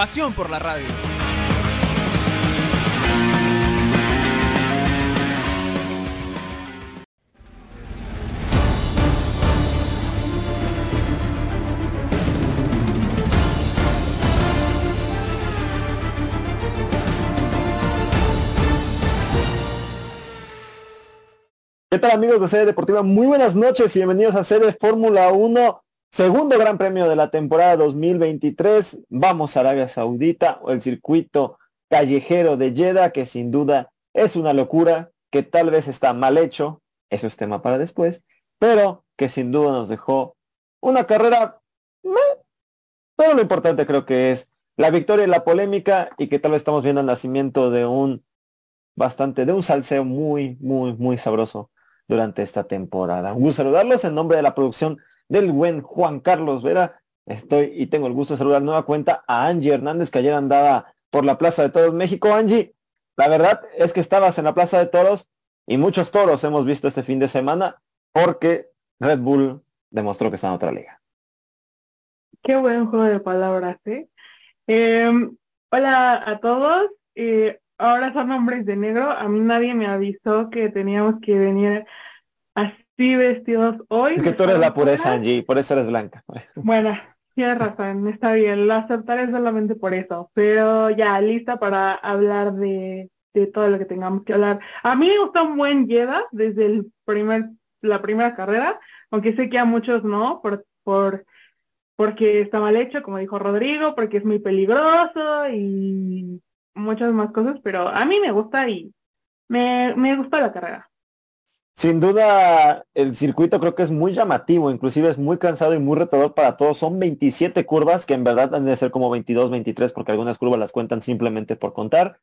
Pasión por la radio. ¿Qué tal amigos de Sede Deportiva? Muy buenas noches y bienvenidos a Sede Fórmula 1, segundo gran premio de la temporada 2023. Vamos a Arabia Saudita o el circuito callejero de Jeddah, que sin duda es una locura, que tal vez está mal hecho, eso es tema para después, pero que sin duda nos dejó una carrera, pero lo importante creo que es la victoria y la polémica y que tal vez estamos viendo el nacimiento de un bastante, de un salseo muy, muy, muy sabroso durante esta temporada. Un saludarlos en nombre de la producción del buen Juan Carlos Vera. Estoy y tengo el gusto de saludar nueva cuenta a Angie Hernández, que ayer andaba por la Plaza de Toros México. Angie, la verdad es que estabas en la Plaza de Toros y muchos toros hemos visto este fin de semana porque Red Bull demostró que está en otra liga. Qué buen juego de palabras, ¿eh? Eh, hola a todos. Eh, ahora son hombres de negro. A mí nadie me avisó que teníamos que venir así vestidos hoy. Es que tú eres la pureza, Angie, por eso eres blanca. Bueno, tienes razón, está bien, lo aceptaré solamente por eso. Pero ya, lista para hablar de, de todo lo que tengamos que hablar. A mí me gusta un buen Jeddah desde el primer, la primera carrera, aunque sé que a muchos no, por, por porque está mal hecho, como dijo Rodrigo, porque es muy peligroso y muchas más cosas, pero a mí me gusta y me, me gusta la carrera. Sin duda, el circuito creo que es muy llamativo, inclusive es muy cansado y muy retador para todos. Son 27 curvas, que en verdad han de ser como 22, 23, porque algunas curvas las cuentan simplemente por contar.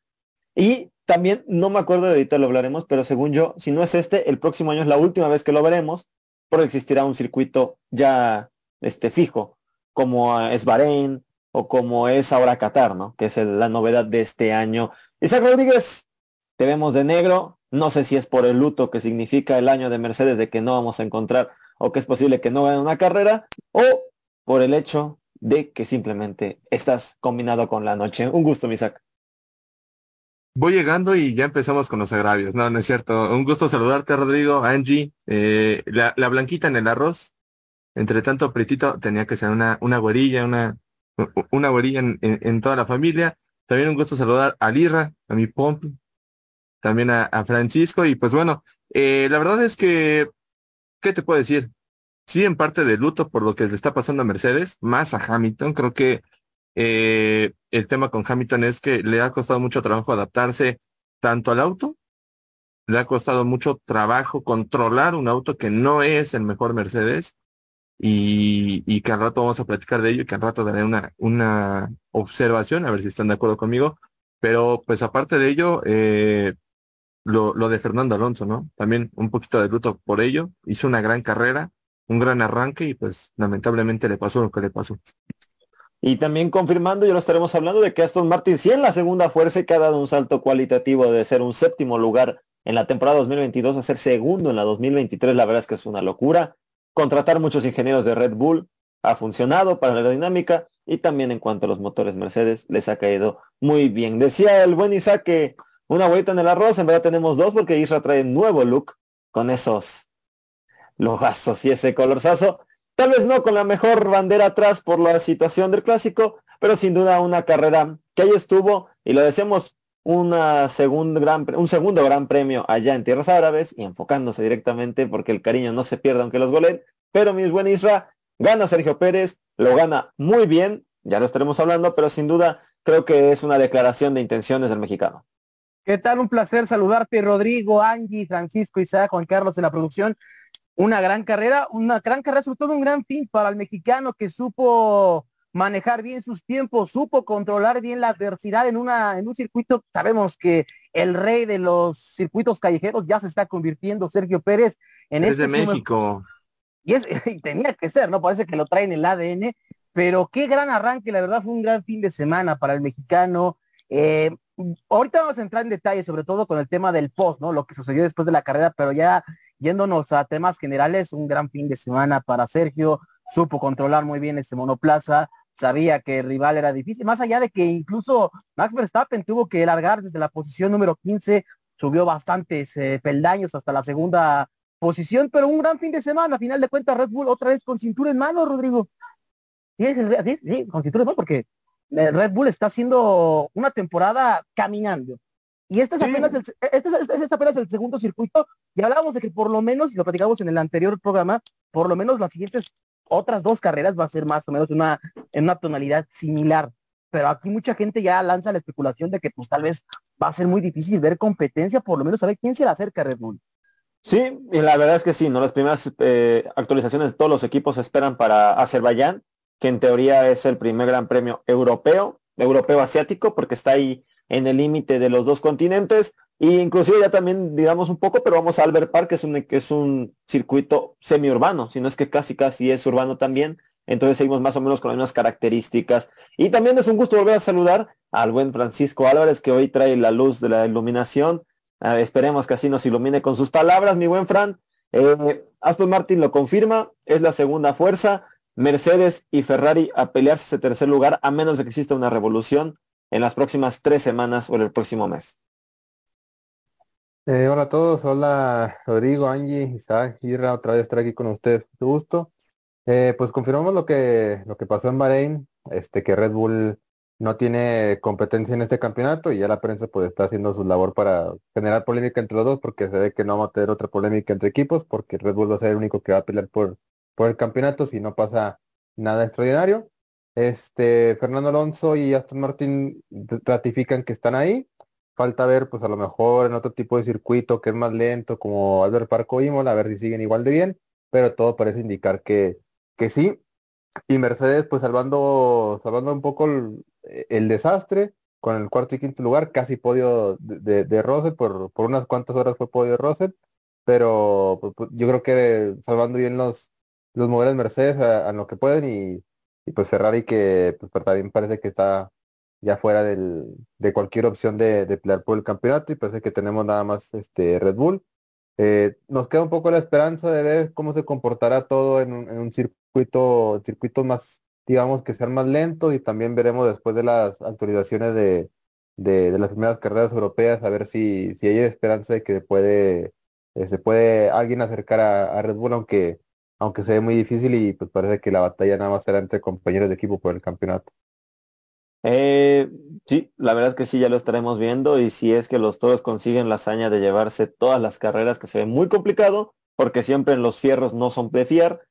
Y también, no me acuerdo de ahorita lo hablaremos, pero según yo, si no es este, el próximo año es la última vez que lo veremos, porque existirá un circuito ya este, fijo, como es Bahrein o como es ahora Qatar, ¿no? Que es la novedad de este año. Isaac Rodríguez, te vemos de negro. No sé si es por el luto que significa el año de Mercedes de que no vamos a encontrar o que es posible que no gane una carrera o por el hecho de que simplemente estás combinado con la noche. Un gusto, mi Isaac. Voy llegando y ya empezamos con los agravios. No, no es cierto. Un gusto saludarte, Rodrigo, Angie, eh, la, la blanquita en el arroz. Entre tanto, Pretito tenía que ser una, una güerilla, una, una güerilla en, toda la familia. También un gusto saludar a Lirra, a mi Pompi, también a, Francisco. Y pues bueno, eh, la verdad es que, ¿qué te puedo decir? Sí, en parte de luto por lo que le está pasando a Mercedes, más a Hamilton. Creo que eh, el tema con Hamilton es que le ha costado mucho trabajo adaptarse tanto al auto, le ha costado mucho trabajo controlar un auto que no es el mejor Mercedes y, y que al rato vamos a platicar de ello y que al rato daré una, una observación, a ver si están de acuerdo conmigo. Pero pues aparte de ello, eh, lo, lo de Fernando Alonso, ¿no? También un poquito de luto por ello. Hizo una gran carrera, un gran arranque y pues lamentablemente le pasó lo que le pasó. Y también confirmando, ya lo estaremos hablando de que Aston Martin sí en la segunda fuerza y que ha dado un salto cualitativo de ser un séptimo lugar en la temporada 2022 a ser segundo en la 2023. La verdad es que es una locura. Contratar muchos ingenieros de Red Bull ha funcionado para la aerodinámica y también en cuanto a los motores Mercedes les ha caído muy bien. Decía el buen Isaac que una vuelta en el arroz, en verdad tenemos dos porque Isra trae nuevo look con esos logazos y ese colorzazo. Tal vez no con la mejor bandera atrás por la situación del clásico, pero sin duda una carrera que ahí estuvo y lo decíamos una gran, un segundo gran premio allá en tierras árabes y enfocándose directamente porque el cariño no se pierda aunque los goleen. Pero mis buen Isra, gana Sergio Pérez, lo gana muy bien, ya lo estaremos hablando, pero sin duda creo que es una declaración de intenciones del mexicano. ¿Qué tal? Un placer saludarte, Rodrigo, Angie, Francisco, Isaac, Juan Carlos en la producción. Una gran carrera, una gran carrera, sobre todo un gran fin para el mexicano que supo manejar bien sus tiempos, supo controlar bien la adversidad en una en un circuito. Sabemos que el rey de los circuitos callejeros ya se está convirtiendo Sergio Pérez en Es este México. y es y tenía que ser, ¿no? Parece que lo traen en el ADN, pero qué gran arranque, la verdad fue un gran fin de semana para el mexicano. Eh, ahorita vamos a entrar en detalle, sobre todo con el tema del post, ¿no? Lo que sucedió después de la carrera, pero ya yéndonos a temas generales, un gran fin de semana para Sergio, supo controlar muy bien ese monoplaza, sabía que el rival era difícil, más allá de que incluso Max Verstappen tuvo que largar desde la posición número 15, subió bastantes eh, peldaños hasta la segunda posición, pero un gran fin de semana, a final de cuentas Red Bull otra vez con cintura en mano, Rodrigo. Sí, sí, con cintura en mano, porque Red Bull está haciendo una temporada caminando. Y este es, Sí. apenas el, este es, este es apenas el segundo circuito, y hablábamos de que por lo menos, y lo platicamos en el anterior programa, por lo menos las siguientes otras dos carreras va a ser más o menos una, en una tonalidad similar. Pero aquí mucha gente ya lanza la especulación de que pues tal vez va a ser muy difícil ver competencia, por lo menos saber quién se le acerca a Red Bull. Sí, y la verdad es que sí, ¿no? Las primeras eh, actualizaciones de todos los equipos esperan para Azerbaiyán, que en teoría es el primer gran premio europeo, europeo asiático, porque está ahí en el límite de los dos continentes, e inclusive ya también, digamos un poco, pero vamos a Albert Park, que es un, que es un circuito semiurbano, si no es que casi casi es urbano también, entonces seguimos más o menos con las mismas características. Y también es un gusto volver a saludar al buen Francisco Álvarez, que hoy trae la luz de la iluminación. Ah, esperemos que así nos ilumine con sus palabras, mi buen Fran. Eh, Aston Martin lo confirma, es la segunda fuerza. Mercedes y Ferrari a pelearse ese tercer lugar, a menos de que exista una revolución en las próximas tres semanas o en el próximo mes. Eh, hola a todos, hola Rodrigo, Angie, Isaac, Irra, otra vez estar aquí con ustedes, mucho gusto. Eh, pues confirmamos lo que, lo que pasó en Bahrein, este, que Red Bull no tiene competencia en este campeonato y ya la prensa pues está haciendo su labor para generar polémica entre los dos porque se ve que no va a tener otra polémica entre equipos porque Red Bull va a ser el único que va a pelear por, por el campeonato si no pasa nada extraordinario. Este, Fernando Alonso y Aston Martin ratifican que están ahí. Falta ver, pues a lo mejor en otro tipo de circuito que es más lento, como Albert Park o Imola, a ver si siguen igual de bien, pero todo parece indicar que, que sí. Y Mercedes, pues salvando, salvando un poco el, desastre, con el cuarto y quinto lugar, casi podio de, de, de por, por unas cuantas horas fue podio de Russell, pero pues, pues, yo creo que salvando bien los, los modelos Mercedes a, lo que pueden y, pues Ferrari que pues, también parece que está ya fuera del, de cualquier opción de, de, pelear por el campeonato y parece que tenemos nada más este Red Bull. Eh, nos queda un poco la esperanza de ver cómo se comportará todo en un, en un circuito, circuitos más, digamos, que sean más lentos y también veremos después de las actualizaciones de, de, las primeras carreras europeas a ver si, si hay esperanza de que puede, se puede alguien acercar a, a Red Bull, aunque, aunque se ve muy difícil y pues parece que la batalla nada más será entre compañeros de equipo por el campeonato. Eh, sí, la verdad es que sí, ya lo estaremos viendo y si es que los toros consiguen la hazaña de llevarse todas las carreras, que se ve muy complicado, porque siempre los fierros no son de fiar,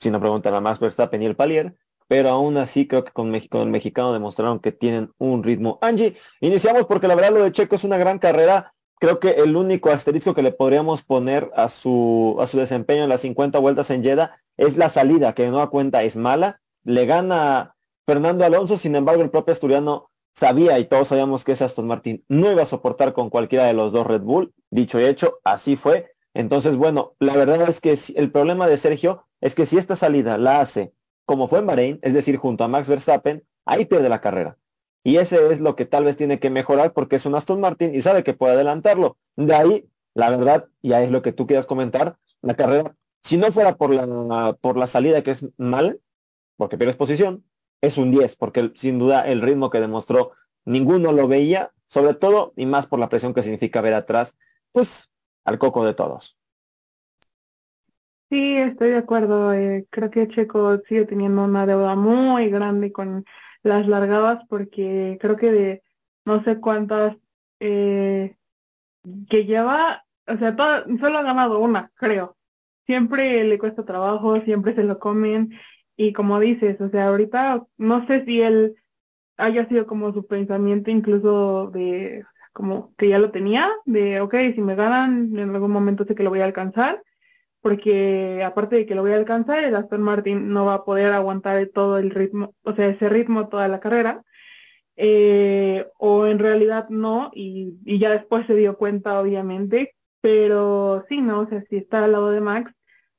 si no preguntan a Max Verstappen y el Palier, pero aún así creo que con, México, el mexicano demostraron que tienen un ritmo. Angie, iniciamos porque la verdad lo de Checo es una gran carrera, creo que el único asterisco que le podríamos poner a su, a su desempeño en las 50 vueltas en Jeddah es la salida, que no a cuenta es mala, le gana Fernando Alonso, sin embargo, el propio asturiano sabía y todos sabíamos que ese Aston Martin no iba a soportar con cualquiera de los dos Red Bull. Dicho y hecho, así fue. Entonces, bueno, la verdad es que el problema de Sergio es que si esta salida la hace como fue en Bahrein, es decir, junto a Max Verstappen, ahí pierde la carrera. Y ese es lo que tal vez tiene que mejorar porque es un Aston Martin y sabe que puede adelantarlo. De ahí, la verdad, y ahí es lo que tú quieras comentar, la carrera, si no fuera por la, por la salida que es mal, porque pierdes posición, es un 10, porque sin duda el ritmo que demostró ninguno lo veía, sobre todo y más por la presión que significa ver atrás, pues al coco de todos. Sí, estoy de acuerdo. Eh, creo que Checo sigue teniendo una deuda muy grande con las largadas porque creo que de no sé cuántas eh, que lleva, o sea, todo, solo ha ganado una, creo. Siempre le cuesta trabajo, siempre se lo comen. Y como dices, o sea, ahorita no sé si él haya sido como su pensamiento incluso de como que ya lo tenía, de ok, si me ganan en algún momento sé que lo voy a alcanzar, porque aparte de que lo voy a alcanzar, el Aston Martin no va a poder aguantar todo el ritmo, o sea, ese ritmo toda la carrera. Eh, o en realidad no, y, y ya después se dio cuenta, obviamente, pero sí, ¿no? O sea, si está al lado de Max,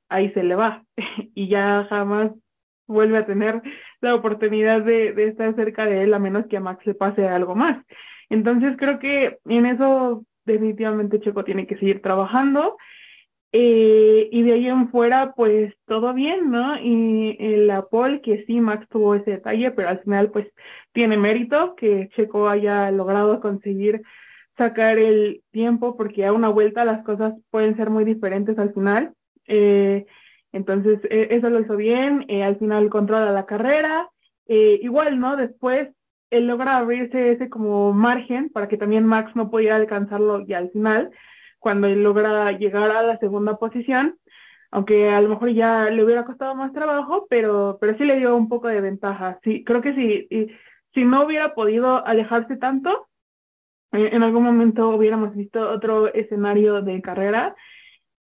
ahí se le va y ya jamás vuelve a tener la oportunidad de, de, estar cerca de él a menos que a Max le pase algo más. Entonces creo que en eso definitivamente Checo tiene que seguir trabajando eh, y de ahí en fuera pues todo bien, ¿no? Y en la pole que sí Max tuvo ese detalle, pero al final pues tiene mérito que Checo haya logrado conseguir sacar el tiempo porque a una vuelta las cosas pueden ser muy diferentes al final. Eh, entonces, e, eso lo hizo bien, eh, al final controla la carrera, eh, igual, ¿no? Después él logra abrirse ese como margen para que también Max no pudiera alcanzarlo ya al final, cuando él logra llegar a la segunda posición, aunque a lo mejor ya le hubiera costado más trabajo, pero, pero sí le dio un poco de ventaja. Sí, creo que si, si no hubiera podido alejarse tanto, en algún momento hubiéramos visto otro escenario de carrera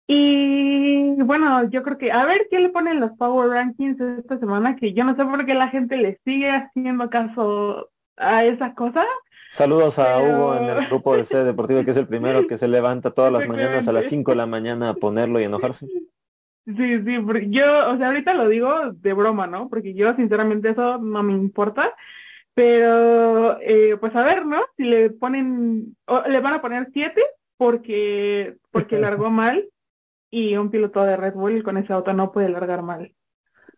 y bueno, yo creo que a ver qué le ponen los Power Rankings esta semana, que yo no sé por qué la gente le sigue haciendo caso a esas cosas. Saludos a Hugo en el grupo de C Deportivo, que es el primero que se levanta todas las mañanas a las 5 de la mañana a ponerlo y enojarse. Sí, sí, porque yo, o sea, ahorita lo digo de broma, ¿no? Porque yo sinceramente eso no me importa. Pero, eh, pues a ver, ¿no? Si le ponen, o le van a poner 7 porque, porque largó mal y un piloto de Red Bull con ese auto no puede largar mal.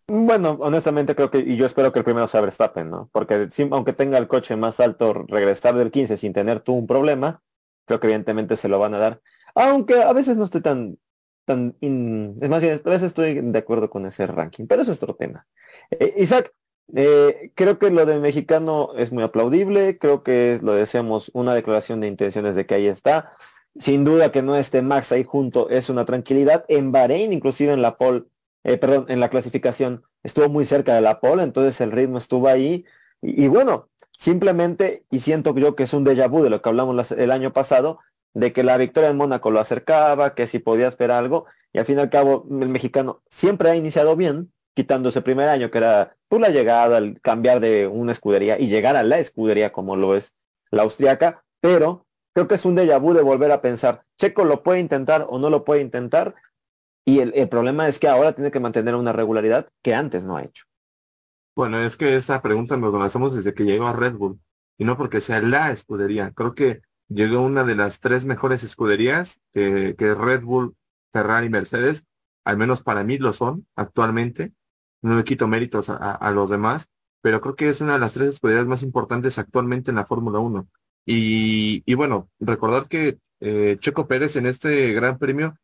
Bueno, honestamente creo que, y yo espero que el primero sea Verstappen, ¿no? Porque aunque tenga el coche más alto, regresar del 15 sin tener tú un problema, creo que evidentemente se lo van a dar. Aunque a veces no estoy tan, tan, es más bien, a veces estoy de acuerdo con ese ranking, pero eso es otro tema. Eh, Isaac, eh, creo que lo de mexicano es muy aplaudible, creo que lo deseamos una declaración de intenciones de que ahí está. Sin duda que no esté Max ahí junto es una tranquilidad. En Bahrein, inclusive en la pole, eh, perdón, en la clasificación, estuvo muy cerca de la pole, entonces el ritmo estuvo ahí. Y, bueno, simplemente, y siento yo que es un déjà vu de lo que hablamos el año pasado, de que la victoria en Mónaco lo acercaba, que si podía esperar algo, y al fin y al cabo el mexicano siempre ha iniciado bien, quitando ese primer año que era por la llegada, el cambiar de una escudería y llegar a la escudería como lo es la austriaca, pero Creo que es un déjà vu de volver a pensar, Checo lo puede intentar o no lo puede intentar, y el, problema es que ahora tiene que mantener una regularidad que antes no ha hecho. Bueno, es que esa pregunta nos la hacemos desde que llegó a Red Bull, y no porque sea la escudería. Creo que llegó una de las tres mejores escuderías, que, que Red Bull, Ferrari y Mercedes, al menos para mí lo son actualmente. No le quito méritos a, a, los demás, pero creo que es una de las tres escuderías más importantes actualmente en la Fórmula 1. Y, bueno, recordar que eh, Checo Pérez en este gran premio,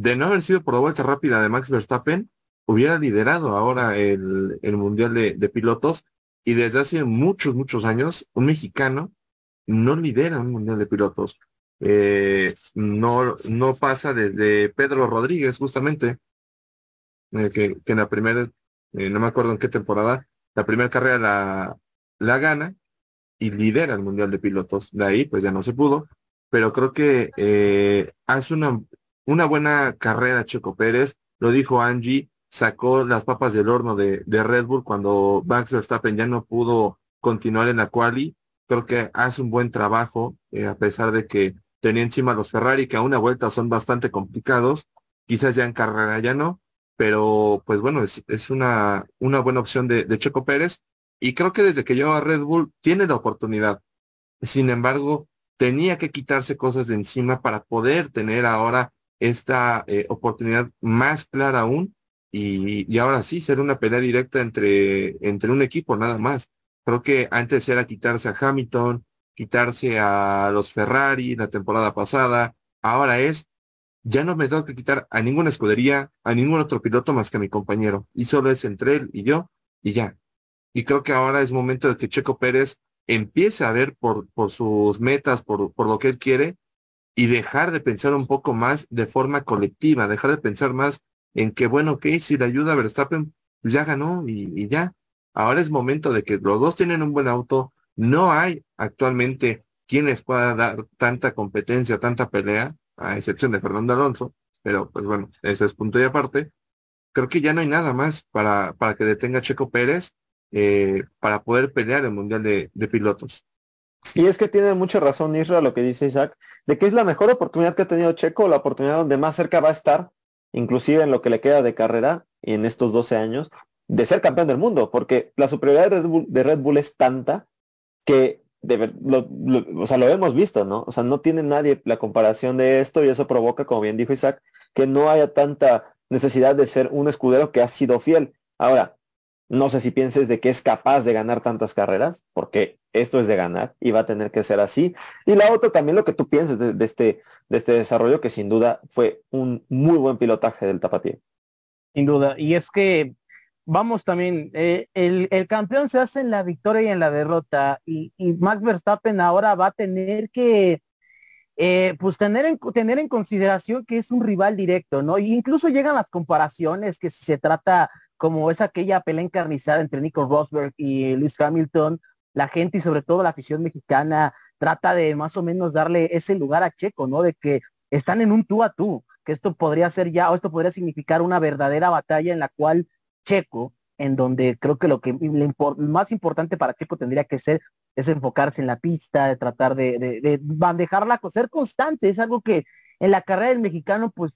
de no haber sido por la vuelta rápida de Max Verstappen, hubiera liderado ahora el, el Mundial de, Pilotos y desde hace muchos, muchos años, un mexicano no lidera un Mundial de Pilotos. Eh, no, no pasa desde Pedro Rodríguez, justamente, eh, que, que, en la primera, no me acuerdo en qué temporada, la primera carrera la, la gana y lidera el Mundial de Pilotos. De ahí, pues ya no se pudo, pero creo que eh, hace una, una buena carrera Checo Pérez, lo dijo Angie, sacó las papas del horno de, Red Bull cuando Max Verstappen ya no pudo continuar en la quali. Creo que hace un buen trabajo, eh, a pesar de que tenía encima los Ferrari, que a una vuelta son bastante complicados. Quizás ya en carrera ya no, pero pues bueno, es, es una, una buena opción de, de Checo Pérez. Y creo que desde que llegó a Red Bull tiene la oportunidad. Sin embargo, tenía que quitarse cosas de encima para poder tener ahora esta eh, oportunidad más clara aún y, y, ahora sí ser una pelea directa entre, entre un equipo nada más. Creo que antes era quitarse a Hamilton, quitarse a los Ferrari la temporada pasada, ahora es, ya no me tengo que quitar a ninguna escudería, a ningún otro piloto más que a mi compañero, y solo es entre él y yo, y ya, y creo que ahora es momento de que Checo Pérez empiece a ver por, por sus metas, por, por lo que él quiere y dejar de pensar un poco más de forma colectiva, dejar de pensar más en que, bueno, ok, si le ayuda a Verstappen, pues ya ganó y, ya. Ahora es momento de que los dos tienen un buen auto, no hay actualmente quienes pueda dar tanta competencia, tanta pelea, a excepción de Fernando Alonso, pero pues bueno, ese es punto y aparte. Creo que ya no hay nada más para, para que detenga Checo Pérez eh, para poder pelear el Mundial de Pilotos. Y es que tiene mucha razón Isra lo que dice Isaac, de que es la mejor oportunidad que ha tenido Checo, la oportunidad donde más cerca va a estar, inclusive en lo que le queda de carrera y en estos 12 años, de ser campeón del mundo, porque la superioridad de Red Bull, es tanta que o sea, lo hemos visto, ¿no? O sea, no tiene nadie la comparación de esto y eso provoca, como bien dijo Isaac, que no haya tanta necesidad de ser un escudero que ha sido fiel. Ahora, no sé si pienses de que es capaz de ganar tantas carreras, porque esto es de ganar y va a tener que ser así. Y la otra también lo que tú pienses de, este, de este desarrollo, que sin duda fue un muy buen pilotaje del tapatío. Sin duda. Y es que, vamos también, eh, el, campeón se hace en la victoria y en la derrota. Y, Max Verstappen ahora va a tener que, eh, pues tener en, tener en consideración que es un rival directo, ¿no? Y incluso llegan las comparaciones que si se trata como es aquella pelea encarnizada entre Nico Rosberg y Lewis Hamilton, la gente y sobre todo la afición mexicana trata de más o menos darle ese lugar a Checo, ¿no? De que están en un tú a tú, que esto podría ser ya, o esto podría significar una verdadera batalla en la cual Checo, en donde creo que lo que más importante para Checo tendría que ser es enfocarse en la pista, de tratar de, de, de bandejarla, ser constante, es algo que en la carrera del mexicano pues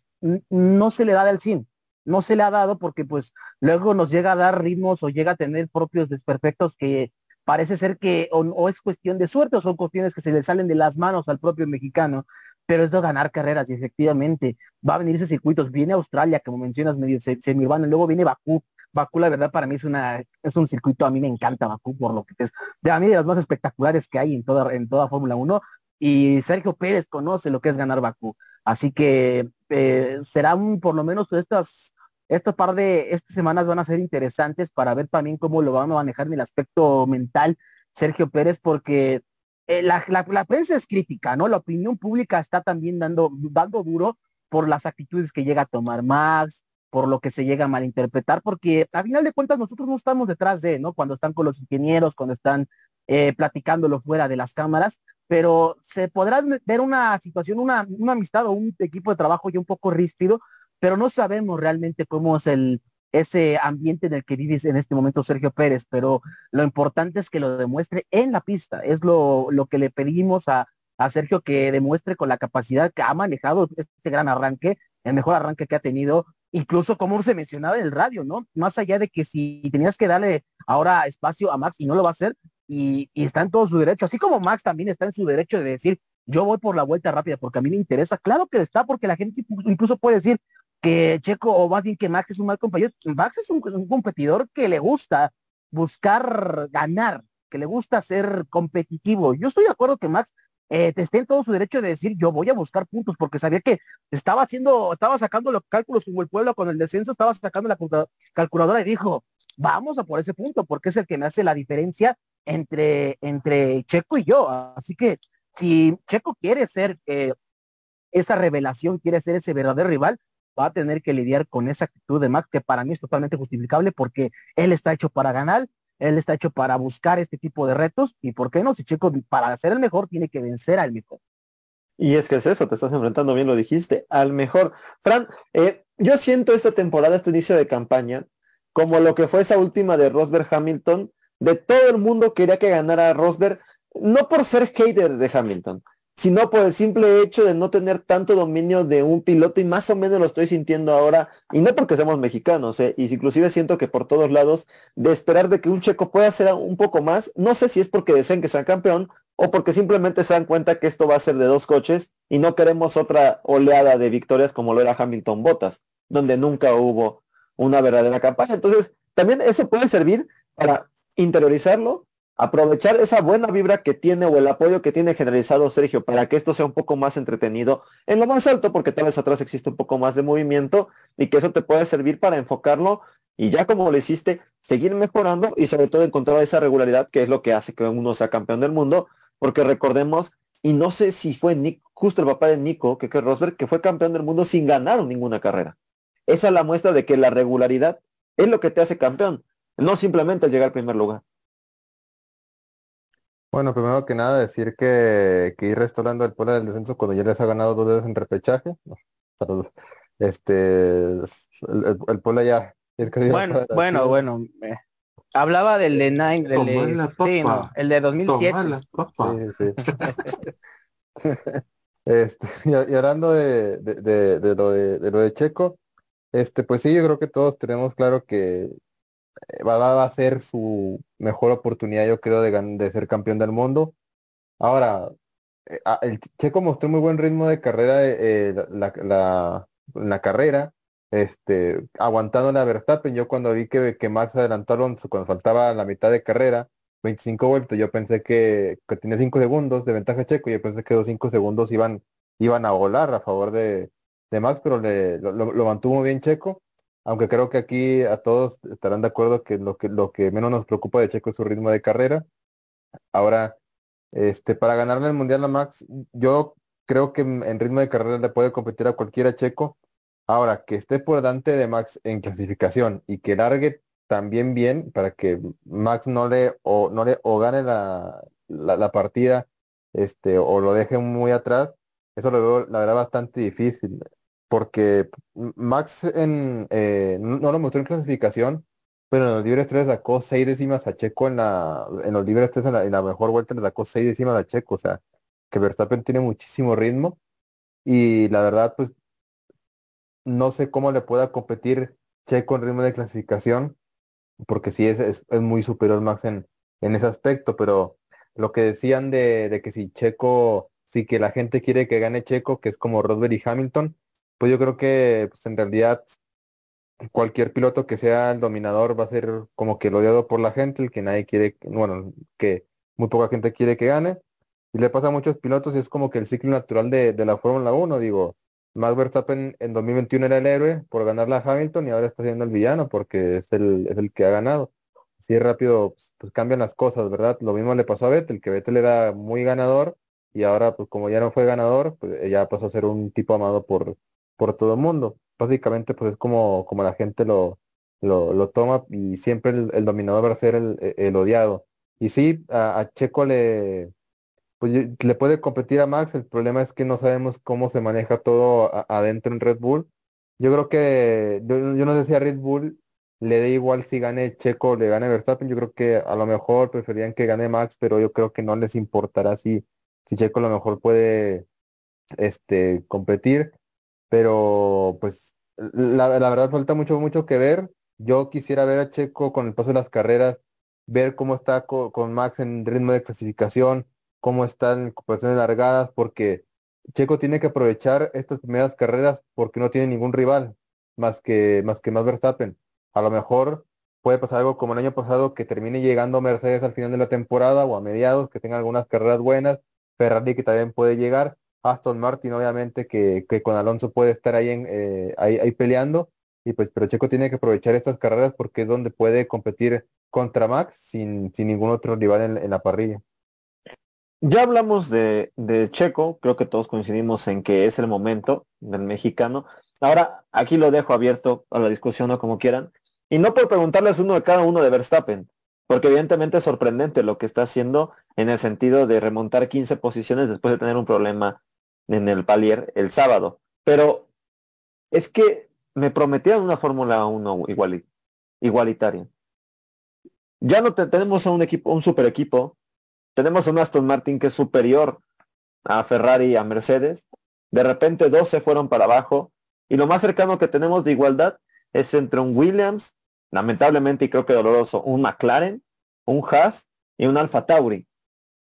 no se le da del 100 no se le ha dado porque pues luego nos llega a dar ritmos o llega a tener propios desperfectos que parece ser que o, es cuestión de suerte o son cuestiones que se le salen de las manos al propio mexicano, pero es de ganar carreras y efectivamente va a venir ese circuitos, viene Australia, como mencionas, medio semi-urbano, y luego viene Bakú. Bakú, la verdad, para mí es una es un circuito, a mí me encanta Bakú por lo que es, de a mí de las más espectaculares que hay en toda, en toda Fórmula 1, y Sergio Pérez conoce lo que es ganar Bakú. Así que eh, serán por lo menos estas esta par de estas semanas van a ser interesantes para ver también cómo lo van a manejar en el aspecto mental Sergio Pérez, porque eh, la, prensa es crítica, ¿no? La opinión pública está también dando, dando duro por las actitudes que llega a tomar Max, por lo que se llega a malinterpretar, porque a final de cuentas nosotros no estamos detrás de, ¿no? Cuando están con los ingenieros, cuando están eh, platicándolo fuera de las cámaras, pero se podrá ver una situación, una, una amistad o un equipo de trabajo ya un poco ríspido, pero no sabemos realmente cómo es el, ese ambiente en el que vives en este momento Sergio Pérez, pero lo importante es que lo demuestre en la pista. Es lo, lo que le pedimos a, a, Sergio que demuestre con la capacidad que ha manejado este gran arranque, el mejor arranque que ha tenido, incluso como se mencionaba en el radio, ¿no? Más allá de que si tenías que darle ahora espacio a Max y no lo va a hacer, y, y está en todo su derecho, así como Max también está en su derecho de decir, yo voy por la vuelta rápida porque a mí me interesa, claro que está, porque la gente incluso puede decir, que Checo, o más bien que Max es un mal compañero. Max es un, competidor que le gusta buscar ganar, que le gusta ser competitivo. Yo estoy de acuerdo que Max eh, esté en todo su derecho de decir yo voy a buscar puntos, porque sabía que estaba haciendo, estaba sacando los cálculos como el pueblo con el descenso, estaba sacando la calculadora y dijo, vamos a por ese punto, porque es el que me hace la diferencia entre, entre Checo y yo. Así que si Checo quiere ser eh, esa revelación, quiere ser ese verdadero rival, va a tener que lidiar con esa actitud de Max que para mí es totalmente justificable porque él está hecho para ganar, él está hecho para buscar este tipo de retos y por qué no, si Checo para ser el mejor tiene que vencer al mejor. Y es que es eso, te estás enfrentando, bien lo dijiste, al mejor. Fran, eh, yo siento esta temporada, este inicio de campaña, como lo que fue esa última de Rosberg Hamilton, de todo el mundo quería que ganara Rosberg, no por ser hater de Hamilton, sino por el simple hecho de no tener tanto dominio de un piloto y más o menos lo estoy sintiendo ahora, y no porque seamos mexicanos, ¿eh? y inclusive siento que por todos lados, de esperar de que un checo pueda hacer un poco más, no sé si es porque desean que sea campeón o porque simplemente se dan cuenta que esto va a ser de dos coches y no queremos otra oleada de victorias como lo era Hamilton Bottas, donde nunca hubo una verdadera campaña. Entonces, también eso puede servir para interiorizarlo aprovechar esa buena vibra que tiene o el apoyo que tiene generalizado Sergio para que esto sea un poco más entretenido en lo más alto, porque tal vez atrás existe un poco más de movimiento y que eso te puede servir para enfocarlo y ya como lo hiciste, seguir mejorando y sobre todo encontrar esa regularidad que es lo que hace que uno sea campeón del mundo, porque recordemos, y no sé si fue Nick, justo el papá de Nico, que es Rosberg, que fue campeón del mundo sin ganar ninguna carrera. Esa es la muestra de que la regularidad es lo que te hace campeón, no simplemente llegar al primer lugar. Bueno, primero que nada decir que, que ir restaurando el pueblo del descenso cuando ya les ha ganado dos veces en repechaje. Saludos. este, el, el, Puebla ya es que Bueno, bueno, bueno. Hablaba del de Nine, del de, sí, no, el de 2007. Sí, sí. este, y, hablando de, de, de, lo de, de lo de Checo, este, pues sí, yo creo que todos tenemos claro que eh, va, a ser su mejor oportunidad, yo creo, de, de ser campeón del mundo. Ahora, eh, ah, el Checo mostró muy buen ritmo de carrera eh, la, la, la, carrera, este, aguantando la Verstappen. Yo cuando vi que, que Max adelantó Alonso cuando faltaba la mitad de carrera, 25 vueltas, yo pensé que, que tenía 5 segundos de ventaja Checo, yo pensé que los 5 segundos iban, iban a volar a favor de, de Max, pero le, lo, lo, mantuvo bien Checo aunque creo que aquí a todos estarán de acuerdo que lo que menos nos preocupa de Checo es su ritmo de carrera. Ahora, este, para ganarle el Mundial a Max, yo creo que en ritmo de carrera le puede competir a cualquiera Checo. Ahora, que esté por delante de Max en clasificación y que largue también bien para que Max no le o no le gane la, la, partida este o lo deje muy atrás, eso lo veo la verdad bastante difícil porque Max en, eh, no lo mostró en clasificación, pero en los libres 3 sacó 6 décimas a Checo en la, en los libres 3 en la, mejor vuelta le sacó 6 décimas a Checo, o sea, que Verstappen tiene muchísimo ritmo. Y la verdad, pues, no sé cómo le pueda competir Checo en ritmo de clasificación, porque sí es, es, muy superior Max en, en ese aspecto, pero lo que decían de, de que si Checo, si que la gente quiere que gane Checo, que es como Rosberg y Hamilton, pues yo creo que pues en realidad cualquier piloto que sea el dominador va a ser como que el odiado por la gente, el que nadie quiere, bueno, que muy poca gente quiere que gane. Y le pasa a muchos pilotos y es como que el ciclo natural de, de la Fórmula 1, digo, Max Verstappen en 2021 era el héroe por ganarle a Hamilton y ahora está siendo el villano porque es el, es el que ha ganado. Así rápido pues, pues, cambian las cosas, ¿verdad? Lo mismo le pasó a Vettel, que Vettel era muy ganador y ahora pues como ya no fue ganador, pues ya pasó a ser un tipo amado por, por todo el mundo. Básicamente, pues es como, como la gente lo, lo, lo toma y siempre el, dominador va a ser el, e, el, odiado. Y sí, a, Checo le, pues, le puede competir a Max, el problema es que no sabemos cómo se maneja todo adentro en Red Bull. Yo creo que, yo, no sé si a Red Bull le dé igual si gane Checo o le gane Verstappen, yo creo que a lo mejor preferían que gane Max, pero yo creo que no les importará si, si Checo a lo mejor puede este, competir pero pues la, verdad falta mucho, mucho que ver. Yo quisiera ver a Checo con el paso de las carreras, ver cómo está con Max en ritmo de clasificación, cómo están en recuperaciones largadas, porque Checo tiene que aprovechar estas primeras carreras porque no tiene ningún rival más que más que más Verstappen. A lo mejor puede pasar algo como el año pasado que termine llegando Mercedes al final de la temporada o a mediados, que tenga algunas carreras buenas, Ferrari que también puede llegar, Aston Martin, obviamente, que, con Alonso puede estar ahí, en, eh, ahí, peleando. Y pues, pero Checo tiene que aprovechar estas carreras porque es donde puede competir contra Max sin, sin ningún otro rival en, la parrilla. Ya hablamos de, de, Checo, creo que todos coincidimos en que es el momento del mexicano. Ahora, aquí lo dejo abierto a la discusión o como quieran. Y no por preguntarles uno de cada uno de Verstappen, porque evidentemente es sorprendente lo que está haciendo en el sentido de remontar 15 posiciones después de tener un problema en el Palier el sábado. Pero es que me prometían una Fórmula 1 igualitaria. Ya no tenemos a un equipo, un super equipo. Tenemos un Aston Martin que es superior a Ferrari y a Mercedes. De repente dos se fueron para abajo. Y lo más cercano que tenemos de igualdad es entre un Williams, lamentablemente y creo que doloroso, un McLaren, un Haas y un Alfa Tauri.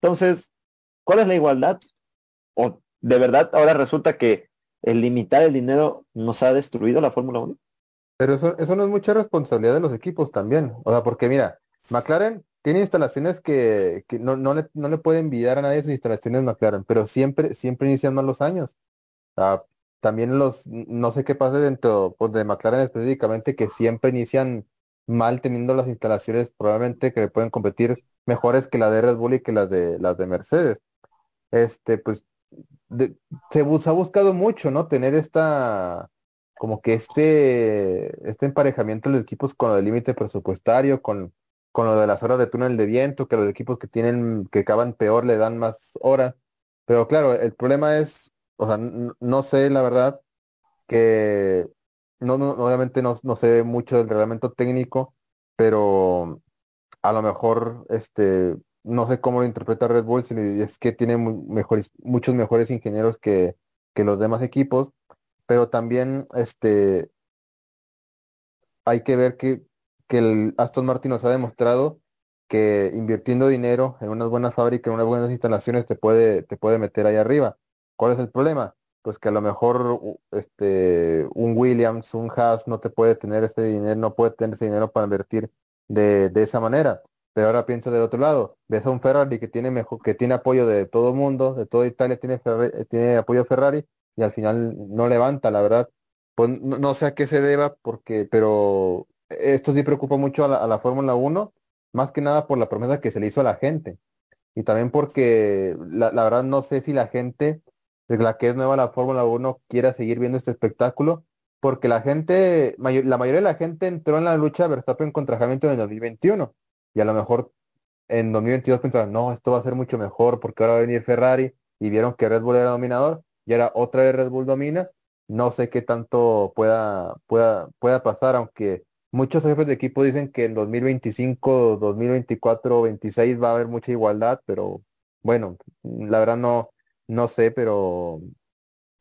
Entonces, ¿cuál es la igualdad? O de verdad ahora resulta que el limitar el dinero nos ha destruido la Fórmula 1. Pero eso, eso no es mucha responsabilidad de los equipos también. O sea, porque mira, McLaren tiene instalaciones que, no, no, le, no le envidiar a nadie sus instalaciones McLaren, pero siempre, siempre inician mal los años. también los, no sé qué pasa dentro pues, de McLaren específicamente, que siempre inician mal teniendo las instalaciones probablemente que le pueden competir mejores que la de Red Bull y que las de las de Mercedes. Este, pues se, ha buscado mucho, ¿no? Tener esta, como que este, este emparejamiento de los equipos con lo límite presupuestario, con, con lo de las horas de túnel de viento, que los equipos que tienen, que acaban peor le dan más horas. Pero claro, el problema es, o sea, no, sé la verdad que no, no obviamente no, no sé mucho del reglamento técnico, pero a lo mejor este no sé cómo lo interpreta Red Bull, si es que tiene mejores, muchos mejores ingenieros que, que los demás equipos, pero también este hay que ver que, que el Aston Martin nos ha demostrado que invirtiendo dinero en unas buenas fábricas, en unas buenas instalaciones, te puede, te puede meter ahí arriba. ¿Cuál es el problema? Pues que a lo mejor este, un Williams, un Haas no te puede tener ese dinero, no puede tener ese dinero para invertir de, de esa manera. Pero ahora piensa del otro lado, ves a un Ferrari que tiene mejor, que tiene apoyo de todo el mundo, de toda Italia tiene, tiene apoyo Ferrari y al final no levanta, la verdad. Pues no, sé a qué se deba, porque, pero esto sí preocupa mucho a la, la Fórmula 1 más que nada por la promesa que se le hizo a la gente. Y también porque la, verdad no sé si la gente, la que es nueva la Fórmula 1, quiera seguir viendo este espectáculo, porque la gente, la mayoría de la gente entró en la lucha Verstappen contra Hamilton en el 2021. Y a lo mejor en 2022 pensaron, no, esto va a ser mucho mejor porque ahora va a venir Ferrari y vieron que Red Bull era dominador y ahora otra vez Red Bull domina. No sé qué tanto pueda, pueda, pueda pasar, aunque Muchos jefes de equipo dicen que en 2025, 2024, 26 va a haber mucha igualdad, pero bueno, la verdad no, no sé, pero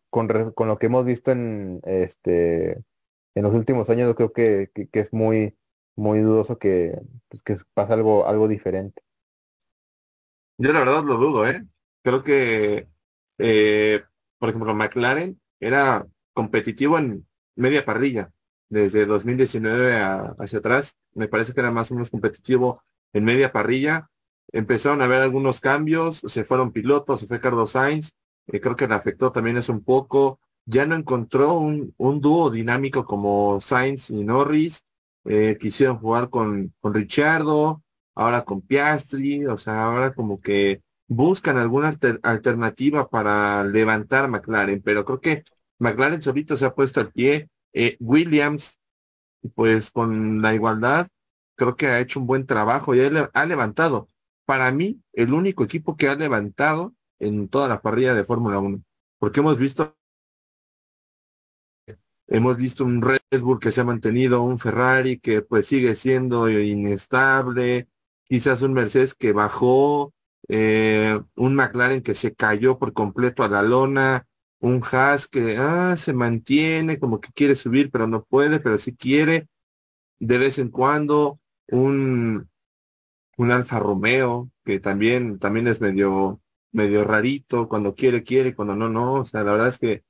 con, con lo que hemos visto en este en los últimos años, yo creo que, que, es muy, muy dudoso que, pues, que pasa algo, algo diferente. Yo la verdad lo dudo, ¿eh? Creo que, eh, por ejemplo, McLaren era competitivo en media parrilla desde 2019 hacia atrás. Me parece que era más o menos competitivo en media parrilla. Empezaron a haber algunos cambios, se fueron pilotos, se fue Carlos Sainz, eh, creo que le afectó también eso un poco. Ya no encontró un, un dúo dinámico como Sainz y Norris. Eh, quisieron jugar con, con Richardo, ahora con Piastri, o sea, ahora como que buscan alguna alternativa para levantar McLaren, pero creo que McLaren solito se ha puesto al pie, eh, Williams, pues con la igualdad, creo que ha hecho un buen trabajo y ha levantado. Para mí, el único equipo que ha levantado en toda la parrilla de Fórmula 1. Porque hemos visto hemos visto un Red Bull que se ha mantenido, un Ferrari que pues sigue siendo inestable, quizás un Mercedes que bajó, eh, un McLaren que se cayó por completo a la lona, un Haas que ah, se mantiene, como que quiere subir, pero no puede, pero sí quiere, de vez en cuando, un, un Alfa Romeo, que también, también es medio, medio rarito, cuando quiere, quiere, cuando no, no, o sea, la verdad es que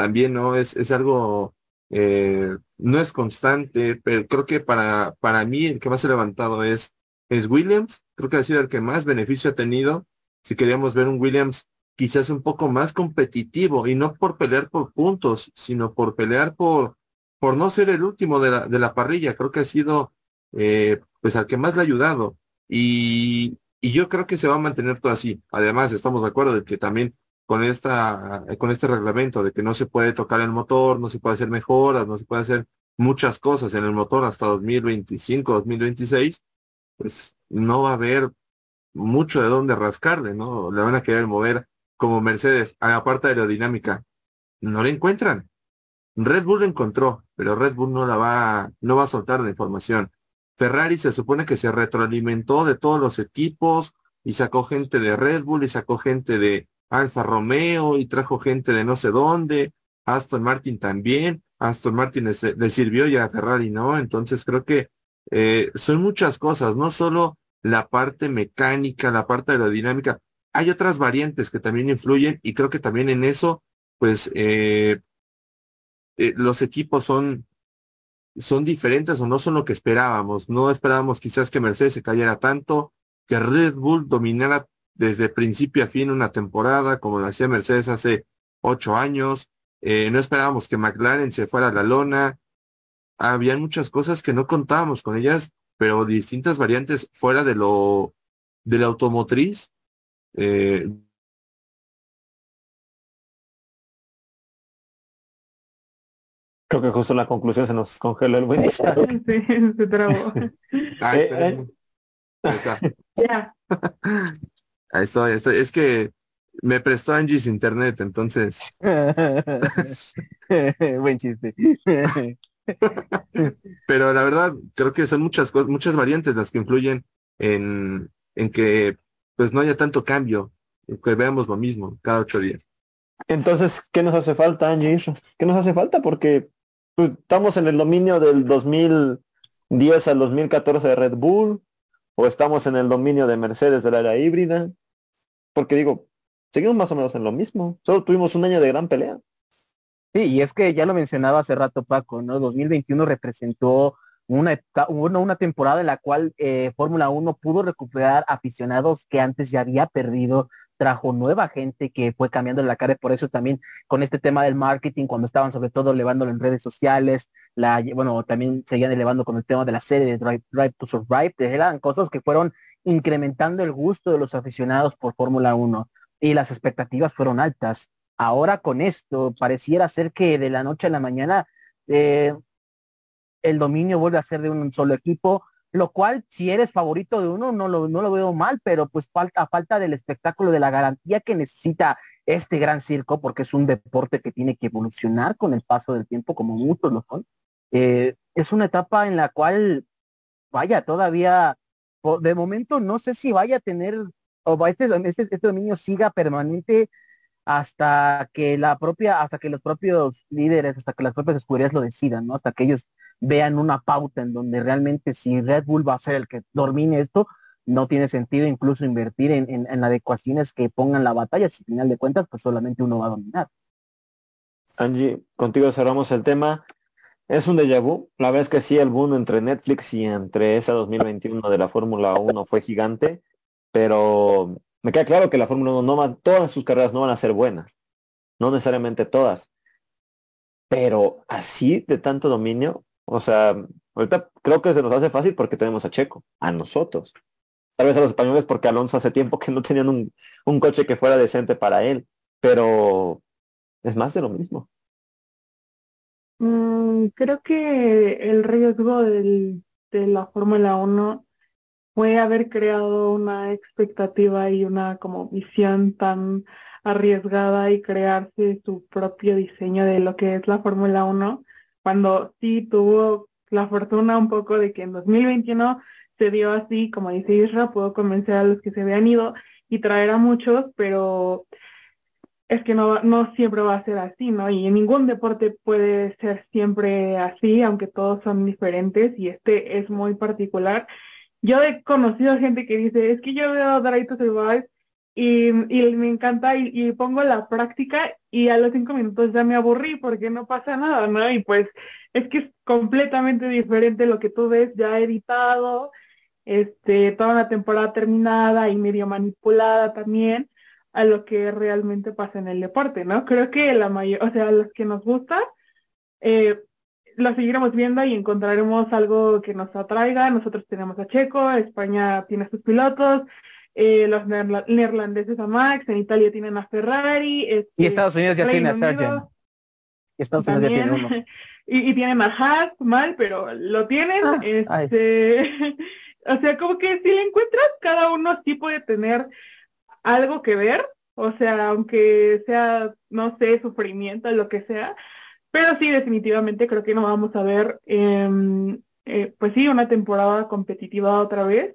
también no, es, es algo, eh, no es constante, pero creo que para, para mí el que más ha levantado es, es Williams, creo que ha sido el que más beneficio ha tenido, si queríamos ver un Williams quizás un poco más competitivo y no por pelear por puntos, sino por pelear por, por no ser el último de la, de la parrilla. Creo que ha sido eh, pues al que más le ha ayudado. Y, y yo creo que se va a mantener todo así. Además, estamos de acuerdo de que también con esta, con este reglamento de que no se puede tocar el motor, no se puede hacer mejoras, no se puede hacer muchas cosas en el motor hasta 2025, 2026, pues no va a haber mucho de dónde rascarle, ¿no? Le van a querer mover como Mercedes a la parte aerodinámica, no la encuentran. Red Bull encontró, pero Red Bull no la va, no va a soltar la información. Ferrari se supone que se retroalimentó de todos los equipos y sacó gente de Red Bull y sacó gente de Alfa Romeo y trajo gente de no sé dónde. Aston Martin también. Aston Martin le, sirvió ya a Ferrari no. Entonces creo que eh, son muchas cosas, no solo la parte mecánica, la parte aerodinámica, hay otras variantes que también influyen y creo que también en eso, pues eh, eh, los equipos son, son diferentes o no son lo que esperábamos. No esperábamos quizás que Mercedes se cayera tanto, que Red Bull dominara desde principio a fin una temporada, como lo hacía Mercedes hace ocho años. Eh, no esperábamos que McLaren se fuera a la lona. Había muchas cosas que no contábamos con ellas, pero distintas variantes fuera de lo de la automotriz eh, Creo que justo la conclusión se nos congeló el buen Sí, se trabó. Ahí, eh, eh. está. Ya. Estoy, estoy. Es que Me prestó Angie's internet, entonces. Buen chiste. Pero la verdad, creo que son muchas cosas, muchas variantes las que influyen en, en que pues no haya tanto cambio, que veamos lo mismo cada ocho días. Entonces, ¿qué nos hace falta, Angie? ¿Qué nos hace falta? Porque pues, estamos en el dominio del 2010 al 2014 de Red Bull, o estamos en el dominio de Mercedes de la era híbrida. Porque digo, seguimos más o menos en lo mismo. Solo tuvimos un año de gran pelea. Sí, y es que ya lo mencionaba hace rato Paco, ¿no? 2021 representó una, una, temporada en la cual eh, Fórmula 1 pudo recuperar aficionados que antes ya había perdido, trajo nueva gente que fue cambiando la cara, y por eso también con este tema del marketing, cuando estaban sobre todo elevándolo en redes sociales, bueno, también seguían elevando con el tema de la serie de Drive, Drive to Survive, eran cosas que fueron incrementando el gusto de los aficionados por Fórmula 1 y las expectativas fueron altas. Ahora con esto, pareciera ser que de la noche a la mañana eh, el dominio vuelve a ser de un solo equipo, lo cual si eres favorito de uno no lo, no lo veo mal, pero pues falta, falta del espectáculo, de la garantía que necesita este gran circo, porque es un deporte que tiene que evolucionar con el paso del tiempo, como muchos lo son. Eh, es una etapa en la cual, vaya, todavía, de momento no sé si vaya a tener, o este, este, este dominio siga permanente hasta que la propia, hasta que los propios líderes, hasta que las propias escuderías lo decidan, ¿no? Hasta que ellos vean una pauta en donde realmente si Red Bull va a ser el que domine esto, no tiene sentido incluso invertir en, en, adecuaciones que pongan la batalla, si al final de cuentas, pues solamente uno va a dominar. Angie, contigo cerramos el tema. Es un déjà vu. La es que sí, el boom entre Netflix y entre esa 2021 de la Fórmula 1 fue gigante, pero me queda claro que la Fórmula 1 no va, todas sus carreras no van a ser buenas, no necesariamente todas, pero así de tanto dominio, o sea, ahorita creo que se nos hace fácil porque tenemos a Checo, a nosotros. Tal vez a los españoles porque Alonso hace tiempo que no tenían un, un coche que fuera decente para él, pero es más de lo mismo. Mm, creo que el riesgo del, de la Fórmula 1 fue haber creado una expectativa y una como visión tan arriesgada y crearse su propio diseño de lo que es la Fórmula 1, cuando sí tuvo la fortuna un poco de que en 2021 se dio así, como dice Isra, pudo convencer a los que se habían ido y traer a muchos, pero es que no, no siempre va a ser así, ¿no? Y en ningún deporte puede ser siempre así, aunque todos son diferentes y este es muy particular yo he conocido gente que dice, es que yo veo Drive to y, y me encanta y, pongo la práctica y a los cinco minutos ya me aburrí porque no pasa nada, ¿no? Y pues es que es completamente diferente lo que tú ves ya editado, este, toda una temporada terminada y medio manipulada también a lo que realmente pasa en el deporte, ¿no? Creo que la mayor, o sea, los que nos gusta, eh, lo seguiremos viendo y encontraremos algo que nos atraiga. Nosotros tenemos a Checo, España tiene sus pilotos, eh, los neerlandeses a Max, en Italia tienen a Ferrari. Este, y Estados Unidos ya tiene a Sargent. Estados Unidos ya tiene uno. Y, tienen a Haas, mal, pero lo tienen. Ah, este, o sea, como que si le encuentras, cada uno sí puede tener algo que ver. O sea, aunque sea, no sé, sufrimiento, lo que sea, pero sí, definitivamente creo que no vamos a ver, em, eh, pues sí, una temporada competitiva otra vez.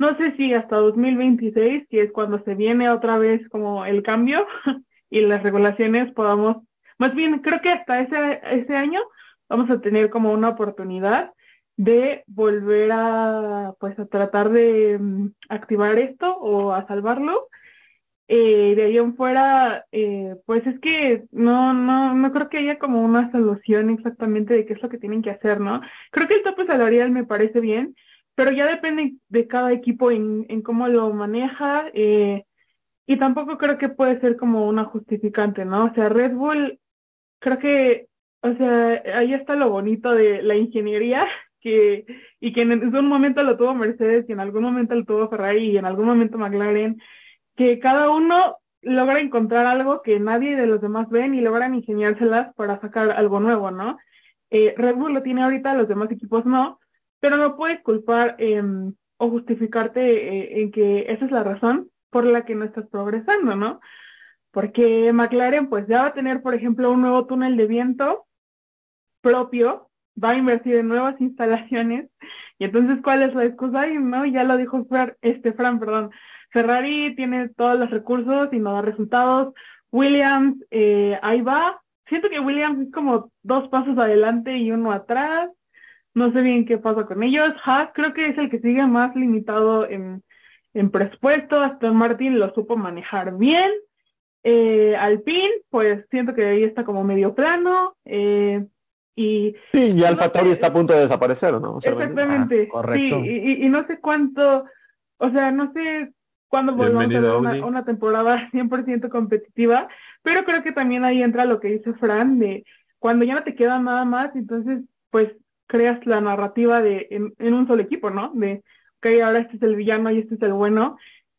No sé si hasta 2026, que es cuando se viene otra vez como el cambio y las regulaciones podamos, más bien creo que hasta ese, ese año vamos a tener como una oportunidad de volver a pues a tratar de mm, activar esto o a salvarlo eh, de ahí en fuera, eh, pues es que no, no, no creo que haya como una solución exactamente de qué es lo que tienen que hacer, ¿no? Creo que el tope salarial me parece bien, pero ya depende de cada equipo en, en cómo lo maneja, eh, y tampoco creo que puede ser como una justificante, ¿no? O sea, Red Bull, creo que, o sea, ahí está lo bonito de la ingeniería, que, y que en un momento lo tuvo Mercedes, y en algún momento lo tuvo Ferrari, y en algún momento McLaren, que cada uno logra encontrar algo que nadie de los demás ven y logran ingeniárselas para sacar algo nuevo, ¿no? Eh, Red Bull lo tiene ahorita, los demás equipos no, pero no puedes culpar em, o justificarte eh, en que esa es la razón por la que no estás progresando, ¿no? porque McLaren pues ya va a tener, por ejemplo, un nuevo túnel de viento propio, va a invertir en nuevas instalaciones, y entonces, ¿cuál es la excusa? Y no, ya lo dijo Fran, este Fran, perdón, Ferrari tiene todos los recursos y no da resultados, Williams, eh, ahí va, siento que Williams es como dos pasos adelante y uno atrás, no sé bien qué pasa con ellos, Haas creo que es el que sigue más limitado en, en presupuesto, Aston Martin lo supo manejar bien, eh, Alpine, pues siento que ahí está como medio plano. Eh, y, sí, y Alfa Tauri está a punto de desaparecer, ¿no? exactamente. Ah, correcto. Sí, y, no sé cuánto, o sea, no sé cuándo volvamos a tener una, temporada 100% competitiva, pero creo que también ahí entra lo que dice Fran, de cuando ya no te queda nada más, entonces pues creas la narrativa de en, un solo equipo, ¿no? De, ok, ahora este es el villano y este es el bueno,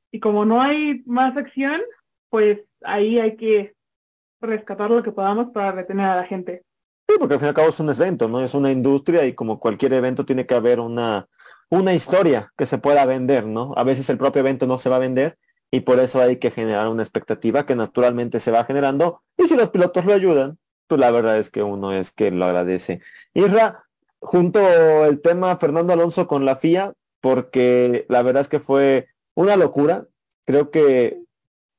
y como no hay más acción, pues ahí hay que rescatar lo que podamos para retener a la gente. Sí, porque al fin y al cabo es un evento, ¿no? Es una industria y como cualquier evento tiene que haber una, una historia que se pueda vender, ¿no? A veces el propio evento no se va a vender y por eso hay que generar una expectativa que naturalmente se va generando y si los pilotos lo ayudan, pues la verdad es que uno es que lo agradece. Isra, junto el tema Fernando Alonso con la FIA, porque la verdad es que fue una locura, creo que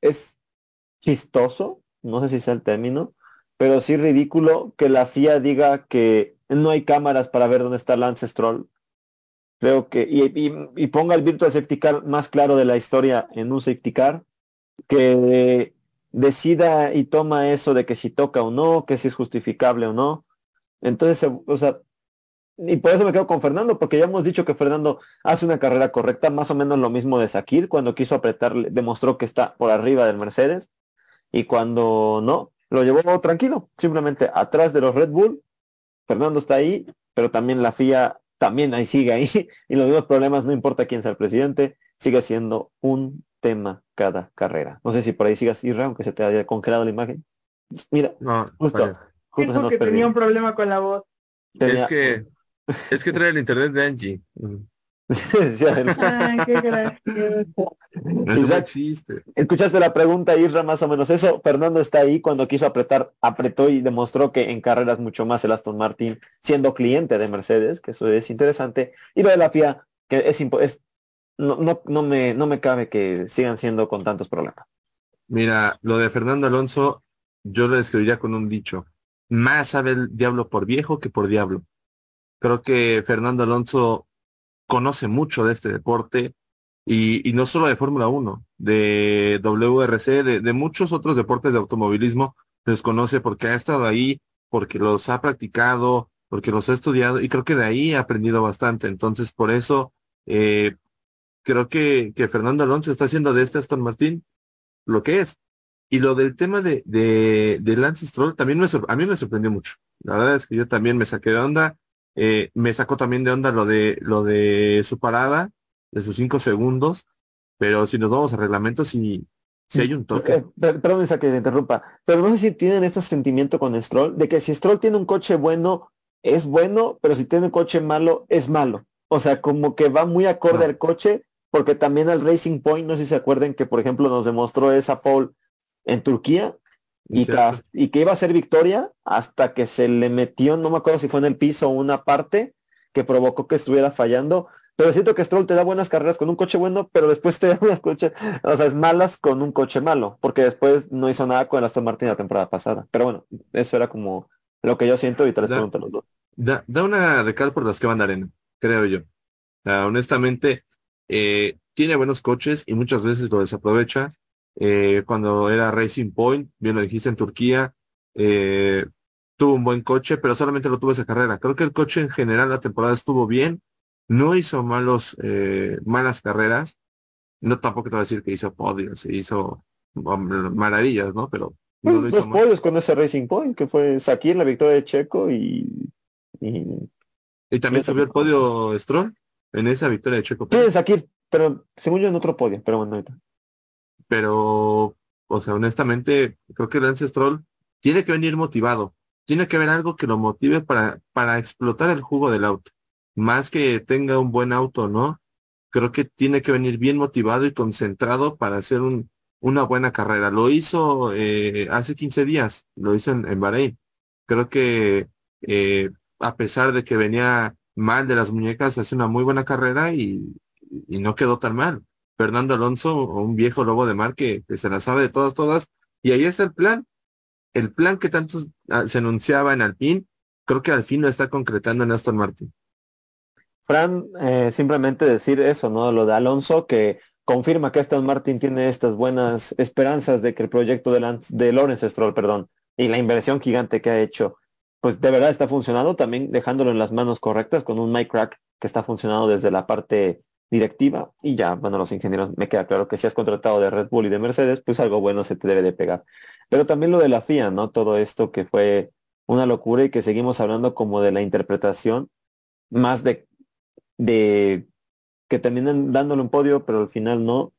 es chistoso, no sé si sea el término, pero sí ridículo que la FIA diga que no hay cámaras para ver dónde está Lance Stroll. Creo que, y, ponga el Virtual Safety Car más claro de la historia en un Safety Car, que decida y toma eso de que si toca o no, que si es justificable o no. Entonces, o sea, y por eso me quedo con Fernando, porque ya hemos dicho que Fernando hace una carrera correcta, más o menos lo mismo de Sakir, cuando quiso apretar, demostró que está por arriba del Mercedes y cuando no, lo llevó tranquilo, simplemente atrás de los Red Bull, Fernando está ahí, pero también la FIA también ahí sigue ahí, y los mismos problemas, no importa quién sea el presidente, sigue siendo un tema cada carrera. No sé si por ahí sigas ir, aunque se te haya congelado la imagen. Mira, no, justo, justo se tenía un problema con la voz. Es que es que trae el internet de Angie. Ay, qué Escuchaste la pregunta, Isra, más o menos eso. Fernando está ahí cuando quiso apretar, apretó y demostró que en carreras mucho más el Aston Martin, siendo cliente de Mercedes, que eso es interesante. Y lo de la FIA, que es, es no, no, no, me, no me cabe que sigan siendo con tantos problemas. Mira, lo de Fernando Alonso, yo lo describiría con un dicho. Más sabe el diablo por viejo que por diablo. Creo que Fernando Alonso conoce mucho de este deporte y, no solo de Fórmula 1, de WRC, de, muchos otros deportes de automovilismo, los conoce porque ha estado ahí, porque los ha practicado, porque los ha estudiado y creo que de ahí ha aprendido bastante. Entonces, por eso eh, creo que, Fernando Alonso está haciendo de este Aston Martin lo que es. Y lo del tema de, de, Lance Stroll también a mí me sorprendió mucho. La verdad es que yo también me saqué de onda. Eh, me sacó también de onda lo de lo de su parada, de sus cinco segundos, pero si nos vamos a reglamentos, si, si hay un toque. Eh, perdón, que te interrumpa, pero no sé si tienen este sentimiento con Stroll, de que si Stroll tiene un coche bueno, es bueno, pero si tiene un coche malo, es malo. O sea, como que va muy acorde al coche, porque también al Racing Point, no sé si se acuerden que, por ejemplo, nos demostró esa pole en Turquía, y, y, que iba a ser victoria hasta que se le metió, no me acuerdo si fue en el piso o una parte que provocó que estuviera fallando. Pero siento que Stroll te da buenas carreras con un coche bueno, pero después te da unas coches, o sea, es malas con un coche malo, porque después no hizo nada con el Aston Martin la temporada pasada. Pero bueno, eso era como lo que yo siento y te les pregunto a los dos. Da, da una de por las que van de arena, creo yo. honestamente, eh, tiene buenos coches y muchas veces lo desaprovecha eh, cuando era Racing Point, bien lo dijiste en Turquía, eh, tuvo un buen coche, pero solamente lo tuvo esa carrera. Creo que el coche en general la temporada estuvo bien, no hizo malos, eh, malas carreras, no tampoco te voy a decir que hizo podios, se hizo maravillas, ¿no? Pero pues, dos podios con ese Racing Point, que fue Sakir, la victoria de Checo y... Y, también subió el podio Stroll en esa victoria de Checo. Sí, Sakir, pero según yo en otro podio, pero bueno, ahorita pero, o sea, honestamente, creo que Lance Stroll tiene que venir motivado. Tiene que haber algo que lo motive para, para explotar el jugo del auto. Más que tenga un buen auto, ¿no? Creo que tiene que venir bien motivado y concentrado para hacer un, una buena carrera. Lo hizo eh, hace 15 días, lo hizo en, en Bahrein. Creo que eh, a pesar de que venía mal de las muñecas, hace una muy buena carrera y, y no quedó tan mal. Fernando Alonso, un viejo lobo de mar que, se la sabe de todas, todas. Y ahí está el plan. El plan que tanto ah, se anunciaba en Alpine, creo que al fin lo está concretando en Aston Martin. Fran, eh, simplemente decir eso, ¿no? Lo de Alonso, que confirma que Aston Martin tiene estas buenas esperanzas de que el proyecto de, Lance, de Lawrence Stroll, perdón, y la inversión gigante que ha hecho, pues de verdad está funcionando, también dejándolo en las manos correctas con un Mike Crack que está funcionando desde la parte directiva y ya, bueno, los ingenieros, me queda claro que si has contratado de Red Bull y de Mercedes, pues algo bueno se te debe de pegar. Pero también lo de la FIA, ¿no? Todo esto que fue una locura y que seguimos hablando como de la interpretación más de, de que terminan dándole un podio, pero al final no,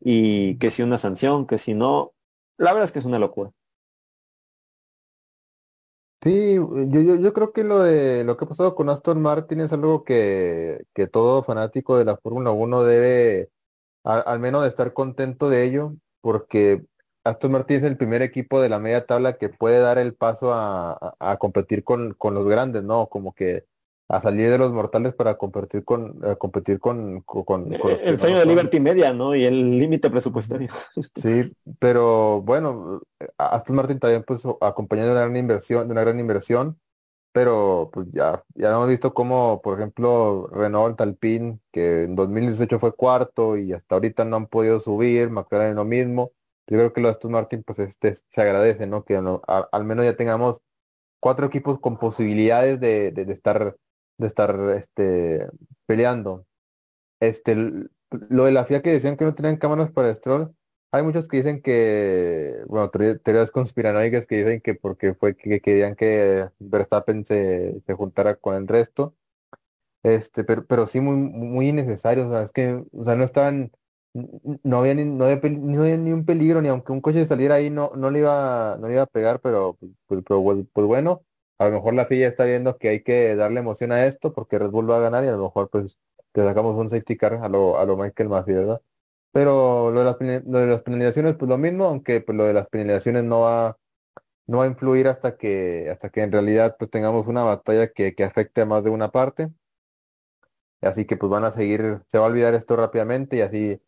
y que si una sanción, que si no, la verdad es que es una locura. Sí, yo, yo, yo creo que lo de lo que ha pasado con Aston Martin es algo que, que todo fanático de la Fórmula 1 debe al menos de estar contento de ello, porque Aston Martin es el primer equipo de la media tabla que puede dar el paso a, a- a competir con, con los grandes, ¿no? Como que a salir de los mortales para competir con, a competir con, con, con los El sueño de. Liberty Media, ¿no? Y el límite presupuestario. Sí, pero bueno, Aston Martin también pues acompañado de una gran inversión, de una gran inversión, pero pues ya, ya hemos visto cómo, por ejemplo, Renault Alpine, que en 2018 fue cuarto y hasta ahorita no han podido subir, McLaren lo mismo. Yo creo que lo de Aston Martin pues este se agradece, ¿no? Que no- a- al menos ya tengamos cuatro equipos con posibilidades de, de, de estar, de estar este, peleando. Este, lo de la FIA que decían que no tenían cámaras para Stroll, hay muchos que dicen que, bueno, teoría- teorías conspiranoicas que dicen que porque fue que, que querían que Verstappen se, se juntara con el resto, este, pero, pero sí muy, muy innecesario, o sea, es que, o sea, no estaban, no había ni, no había, no había ni un peligro, ni aunque un coche saliera ahí no, no le iba, no iba a pegar, pero, pues, pues, pues, pues bueno, a lo mejor la FIA está viendo que hay que darle emoción a esto porque Red Bull va a ganar y a lo mejor pues te sacamos un safety car a lo, a lo Michael Masi, ¿verdad? Pero lo de las, lo de las penalizaciones, pues lo mismo, aunque pues, lo de las penalizaciones no va, no va a influir hasta que, hasta que en realidad pues tengamos una batalla que, que afecte a más de una parte. Así que pues van a seguir, se va a olvidar esto rápidamente y así,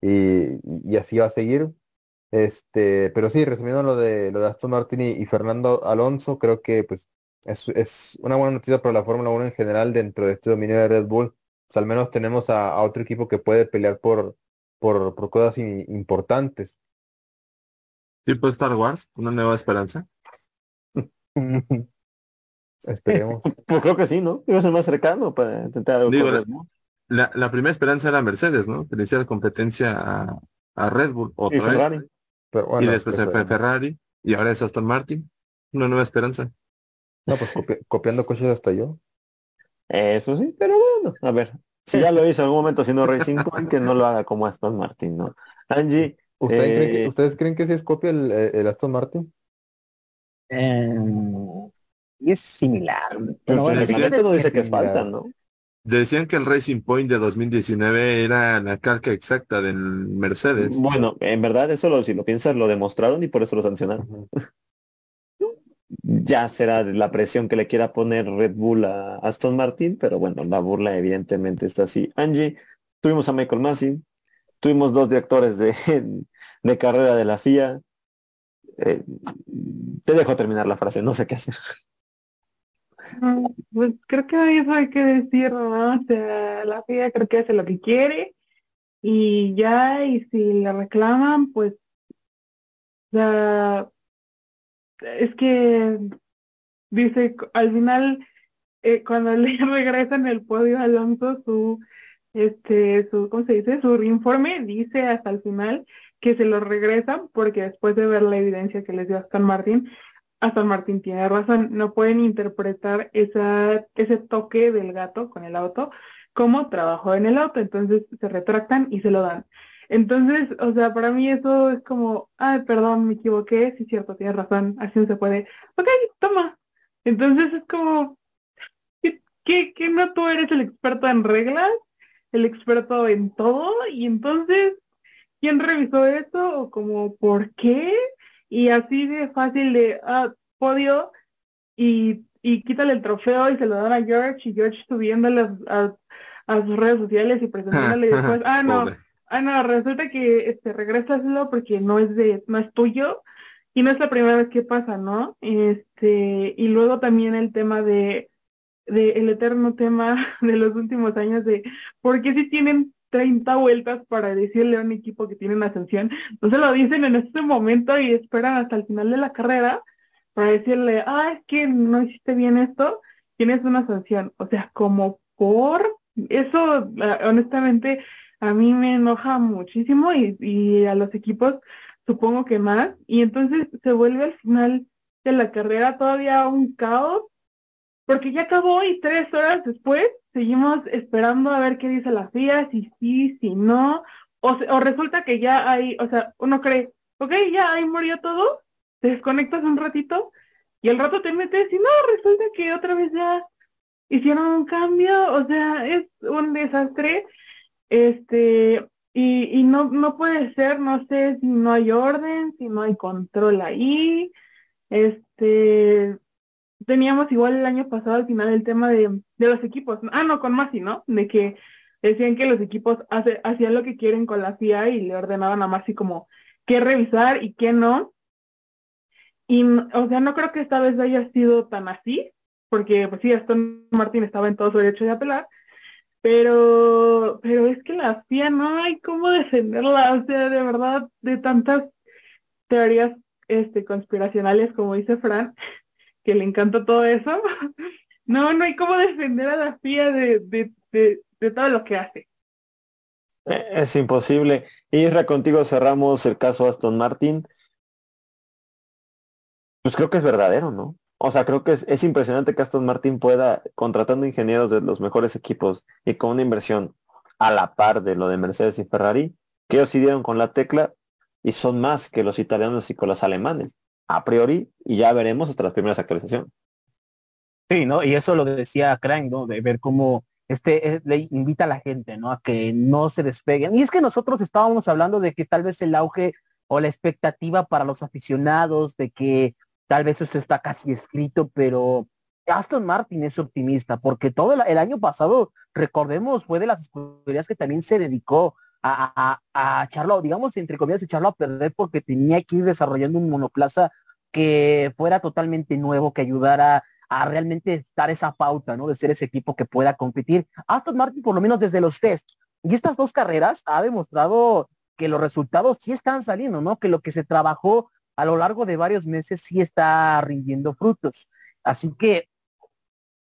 y, y así va a seguir. Este, pero sí, resumiendo lo de lo de Aston Martin y Fernando Alonso, creo que pues es, es una buena noticia para la Fórmula 1 en general dentro de este dominio de Red Bull. Pues al menos tenemos a, a otro equipo que puede pelear por, por, por cosas importantes. Tipo Star Wars, una nueva esperanza. Esperemos. Pues creo que sí, ¿no? Iba a ser más cercano para intentar algo Digo, con la-. La, la primera esperanza era Mercedes, ¿no? Que le hiciera competencia a, a Red Bull y otra vez. Ferrari. Pero Y después pues, se fue Ferrari. Y ahora es Aston Martin. Una nueva esperanza. No, pues copi- copiando coches hasta yo. Eso sí, pero bueno, a ver. Si ya lo hizo en algún momento siendo Racing Point, que no lo haga como Aston Martin, ¿no? Angie, ¿Ustedes, creen que, Eh, ¿Ustedes creen que sí es copia el, el Aston Martin? Eh, y es similar. el Pero bueno, reglamento no dice que es falta, ¿no? Decían que el Racing Point de 2019 era la calca exacta del Mercedes. Bueno, en verdad eso lo, si lo piensas lo demostraron y por eso lo sancionaron. Ya será la presión que le quiera poner Red Bull a Aston Martin, pero bueno, la burla evidentemente está así. Angie, tuvimos a Michael Massey, tuvimos dos directores de, de carrera de la FIA. Eh, te dejo terminar la frase, no sé qué hacer. Pues creo que eso hay que decir, ¿no? O sea, la FIA creo que hace lo que quiere y ya, y si le reclaman, pues, sea, es que dice, al final, eh, cuando le regresan el podio Alonso, su, este, su, ¿cómo se dice? Su informe dice hasta el final que se lo regresan porque después de ver la evidencia que les dio Aston Martin, Aston Martin tiene razón, no pueden interpretar esa, ese toque del gato con el auto como trabajó en el auto, entonces se retractan y se lo dan. Entonces, o sea, para mí eso es como, ay, perdón, me equivoqué, sí, cierto, tienes razón, así no se puede. Ok, toma. Entonces es como, ¿qué, qué, qué no tú eres el experto en reglas, el experto en todo? Y entonces, quién revisó eso o como por qué y así de fácil de ah, podio y, y quítale el trofeo y se lo dan a George y George subiéndole a, a sus redes sociales y presentándole después, ah no, ah no, resulta que este regresaslo porque no es de, no es tuyo y no es la primera vez que pasa, ¿no? Este, y luego también el tema de, de el eterno tema de los últimos años de por qué si tienen 30 vueltas para decirle a un equipo que tiene una sanción, no se lo dicen en este momento y esperan hasta el final de la carrera para decirle, ah, es que no hiciste bien esto, tienes una sanción. O sea, como por eso, honestamente, a mí me enoja muchísimo y, y a los equipos supongo que más. Y entonces se vuelve al final de la carrera todavía un caos, porque ya acabó y tres horas después seguimos esperando a ver qué dice la FIA, si sí, si no, o, o resulta que ya hay, o sea, uno cree, ok, ya ahí murió todo, te desconectas un ratito y el rato te metes y no, resulta que otra vez ya hicieron un cambio, o sea, es un desastre, este, y, y no, no puede ser, no sé si no hay orden, si no hay control ahí, este, teníamos igual el año pasado al final el tema de, de los equipos. Ah, no, con Masi, ¿no? De que decían que los equipos hace, hacían lo que quieren con la FIA y le ordenaban a Masi como qué revisar y qué no. Y, o sea, no creo que esta vez haya sido tan así, porque pues sí, Aston Martin estaba en todo su derecho de apelar, pero, pero es que la FIA no hay cómo defenderla, o sea, de verdad, de tantas teorías este, conspiracionales, como dice Fran, que le encanta todo eso, no, no hay cómo defender a la FIA de, de, de, todo lo que hace. Eh, es imposible. Isra, contigo cerramos el caso Aston Martin. Pues creo que es verdadero, ¿no? O sea, creo que es, es, impresionante que Aston Martin pueda, contratando ingenieros de los mejores equipos y con una inversión a la par de lo de Mercedes y Ferrari, que ellos dieron con la tecla y son más que los italianos y con los alemanes a priori y ya veremos hasta las primeras actualizaciones. Sí, ¿no? Y eso lo decía Crank, ¿no? De ver cómo este eh, le invita a la gente, ¿no? A que no se despeguen. Y es que nosotros estábamos hablando de que tal vez el auge o la expectativa para los aficionados, de que tal vez eso está casi escrito, pero Aston Martin es optimista, porque todo el, año pasado, recordemos, fue de las escuderías que también se dedicó a, a, a digamos, entre comillas, echarlo a perder porque tenía que ir desarrollando un monoplaza que fuera totalmente nuevo, que ayudara a realmente dar esa pauta, ¿no? De ser ese equipo que pueda competir. Aston Martin, por lo menos desde los test. Y estas dos carreras ha demostrado que los resultados sí están saliendo, ¿no? Que lo que se trabajó a lo largo de varios meses sí está rindiendo frutos. Así que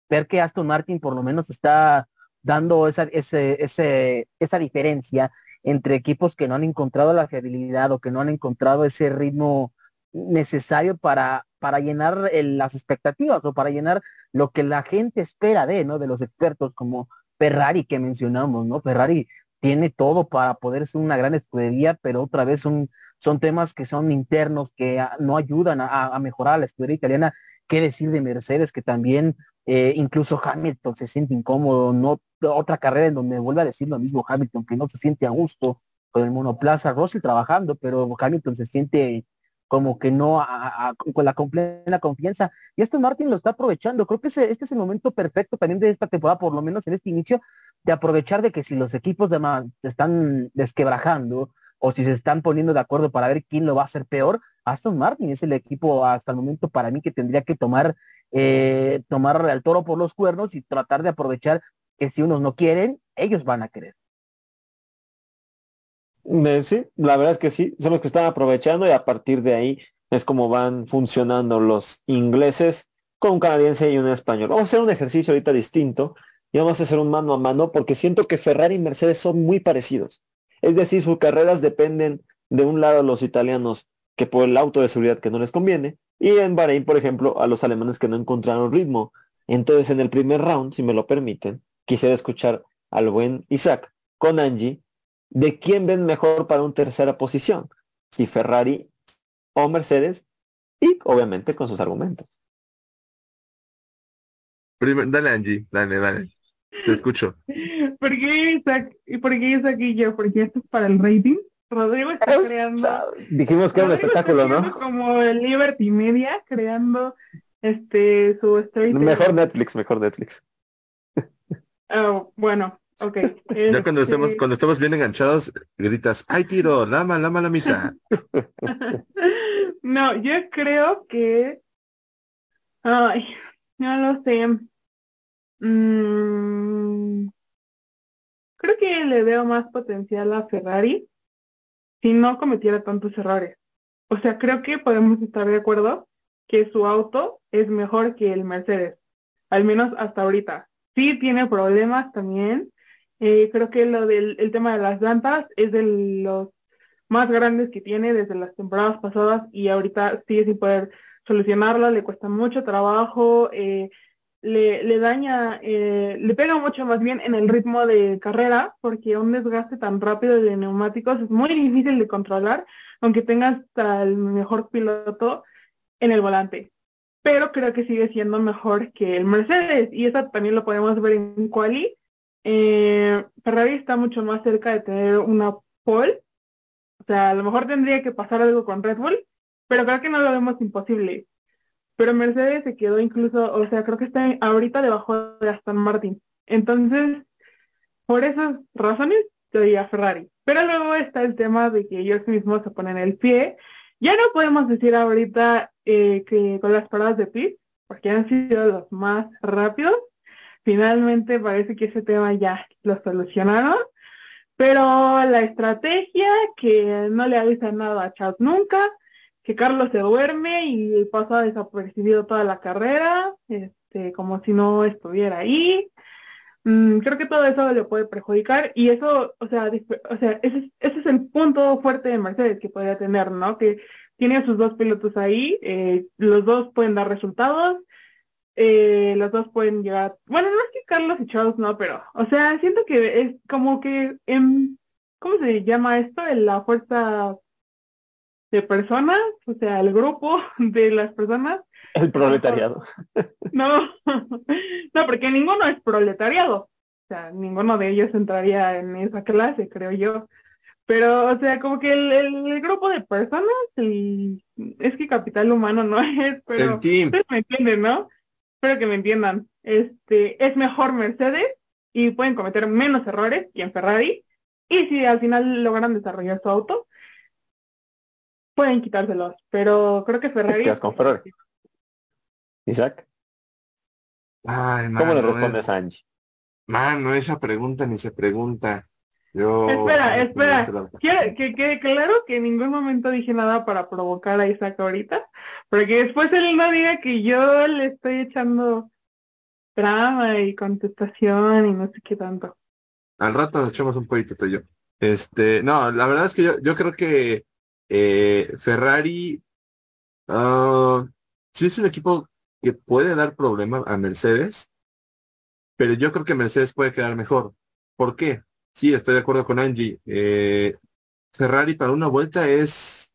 ver que Aston Martin por lo menos está dando esa, ese, ese, esa diferencia entre equipos que no han encontrado la fiabilidad o que no han encontrado ese ritmo necesario para, para llenar las expectativas o para llenar lo que la gente espera de, ¿no? De los expertos como Ferrari que mencionamos, ¿no? Ferrari tiene todo para poder ser una gran escudería, pero otra vez son, son temas que son internos, que no ayudan a, mejorar la escudería italiana. ¿Qué decir de Mercedes, que también eh, incluso Hamilton se siente incómodo, no otra carrera en donde vuelve a decir lo mismo Hamilton, que no se siente a gusto con el monoplaza, Russell trabajando, pero Hamilton se siente como que no con la completa confianza. Y esto Martin lo está aprovechando. Creo que este es el momento perfecto también de esta temporada, por lo menos en este inicio, de aprovechar de que si los equipos de se están desquebrajando o si se están poniendo de acuerdo para ver quién lo va a hacer peor, Aston Martin es el equipo hasta el momento para mí que tendría que tomar eh, tomar al toro por los cuernos y tratar de aprovechar que si unos no quieren, ellos van a querer. Sí, la verdad es que sí, son los que están aprovechando y a partir de ahí es como van funcionando los ingleses con un canadiense y un español. Vamos a hacer un ejercicio ahorita distinto y vamos a hacer un mano a mano porque siento que Ferrari y Mercedes son muy parecidos. Es decir, sus carreras dependen de un lado los italianos que por el auto de seguridad que no les conviene y en Bahrein, por ejemplo, a los alemanes que no encontraron ritmo. Entonces, en el primer round, si me lo permiten, quisiera escuchar al buen Isaac con Angie de quién ven mejor para una tercera posición, si Ferrari o Mercedes, y obviamente con sus argumentos. Dale Angie, dale, dale. Te escucho. ¿Por qué Isaac, ¿por qué Isaac y yo? Porque esto es para el rating. Rodrigo está creando. Dijimos que era un espectáculo, ¿no? Como el Liberty Media, creando este su straight. Mejor Netflix, mejor Netflix. Oh, bueno, ok. Ya cuando Este, estemos, cuando estemos bien enganchados, gritas, ¡ay tiro! ¡Lama, lama la mitad! No, yo creo que. Ay, no lo sé. Mm, creo que le veo más potencial a Ferrari si no cometiera tantos errores. O sea, creo que podemos estar de acuerdo que su auto es mejor que el Mercedes, al menos hasta ahorita. Sí tiene problemas también. Eh, creo que lo del el tema de las llantas es de los más grandes que tiene desde las temporadas pasadas y ahorita sigue sin poder solucionarlo, le cuesta mucho trabajo, eh, le, le daña, eh, le pega mucho más bien en el ritmo de carrera, porque un desgaste tan rápido de neumáticos es muy difícil de controlar, aunque tengas al mejor piloto en el volante. Pero creo que sigue siendo mejor que el Mercedes, y eso también lo podemos ver en Quali. Eh, Ferrari está mucho más cerca de tener una pole, o sea, a lo mejor tendría que pasar algo con Red Bull, pero creo que no lo vemos imposible. Pero Mercedes se quedó incluso, o sea, creo que está ahorita debajo de Aston Martin. Entonces, por esas razones, yo diría Ferrari. Pero luego está el tema de que ellos mismos se ponen el pie. Ya no podemos decir ahorita eh, que con las paradas de pit, porque han sido los más rápidos, finalmente parece que ese tema ya lo solucionaron. Pero la estrategia, que no le avisan nada a Charles nunca, que Carlos se duerme y pasa desapercibido toda la carrera, este, como si no estuviera ahí. Mm, creo que todo eso le puede perjudicar y eso, o sea, o sea, ese, es- ese es el punto fuerte de Mercedes que podría tener, ¿no? Que tiene a sus dos pilotos ahí, eh, los dos pueden dar resultados, eh, los dos pueden llegar, bueno, no es que Carlos y Charles no, pero, o sea, siento que es como que, ¿cómo se llama esto? La fuerza de personas, o sea, el grupo de las personas, El proletariado. no, no, porque ninguno es proletariado, o sea, ninguno de ellos entraría en esa clase, creo yo. Pero, o sea, como que el, el- el grupo de personas, el- es que capital humano no es, pero El team. ustedes me entienden, ¿no? Espero que me entiendan. Este, es mejor Mercedes y pueden cometer menos errores que en Ferrari. Y si al final logran desarrollar su auto, pueden quitárselos. Pero creo que Ferrari. con Ferrari. Isaac, Ay, ¿cómo mano, le respondes a Angie? Mano, esa pregunta ni se pregunta. Yo... Espera, espera. Quiero que quede claro que en ningún momento dije nada para provocar a Isaac ahorita, porque después él no diga que yo le estoy echando drama y contestación y no sé qué tanto. Al rato nos echamos un poquito tú y yo. Este, no, la verdad es que yo, yo creo que eh, Ferrari ah, sí es un equipo que puede dar problema a Mercedes, pero yo creo que Mercedes puede quedar mejor. ¿Por qué? Sí, estoy de acuerdo con Angie. Eh, Ferrari para una vuelta es,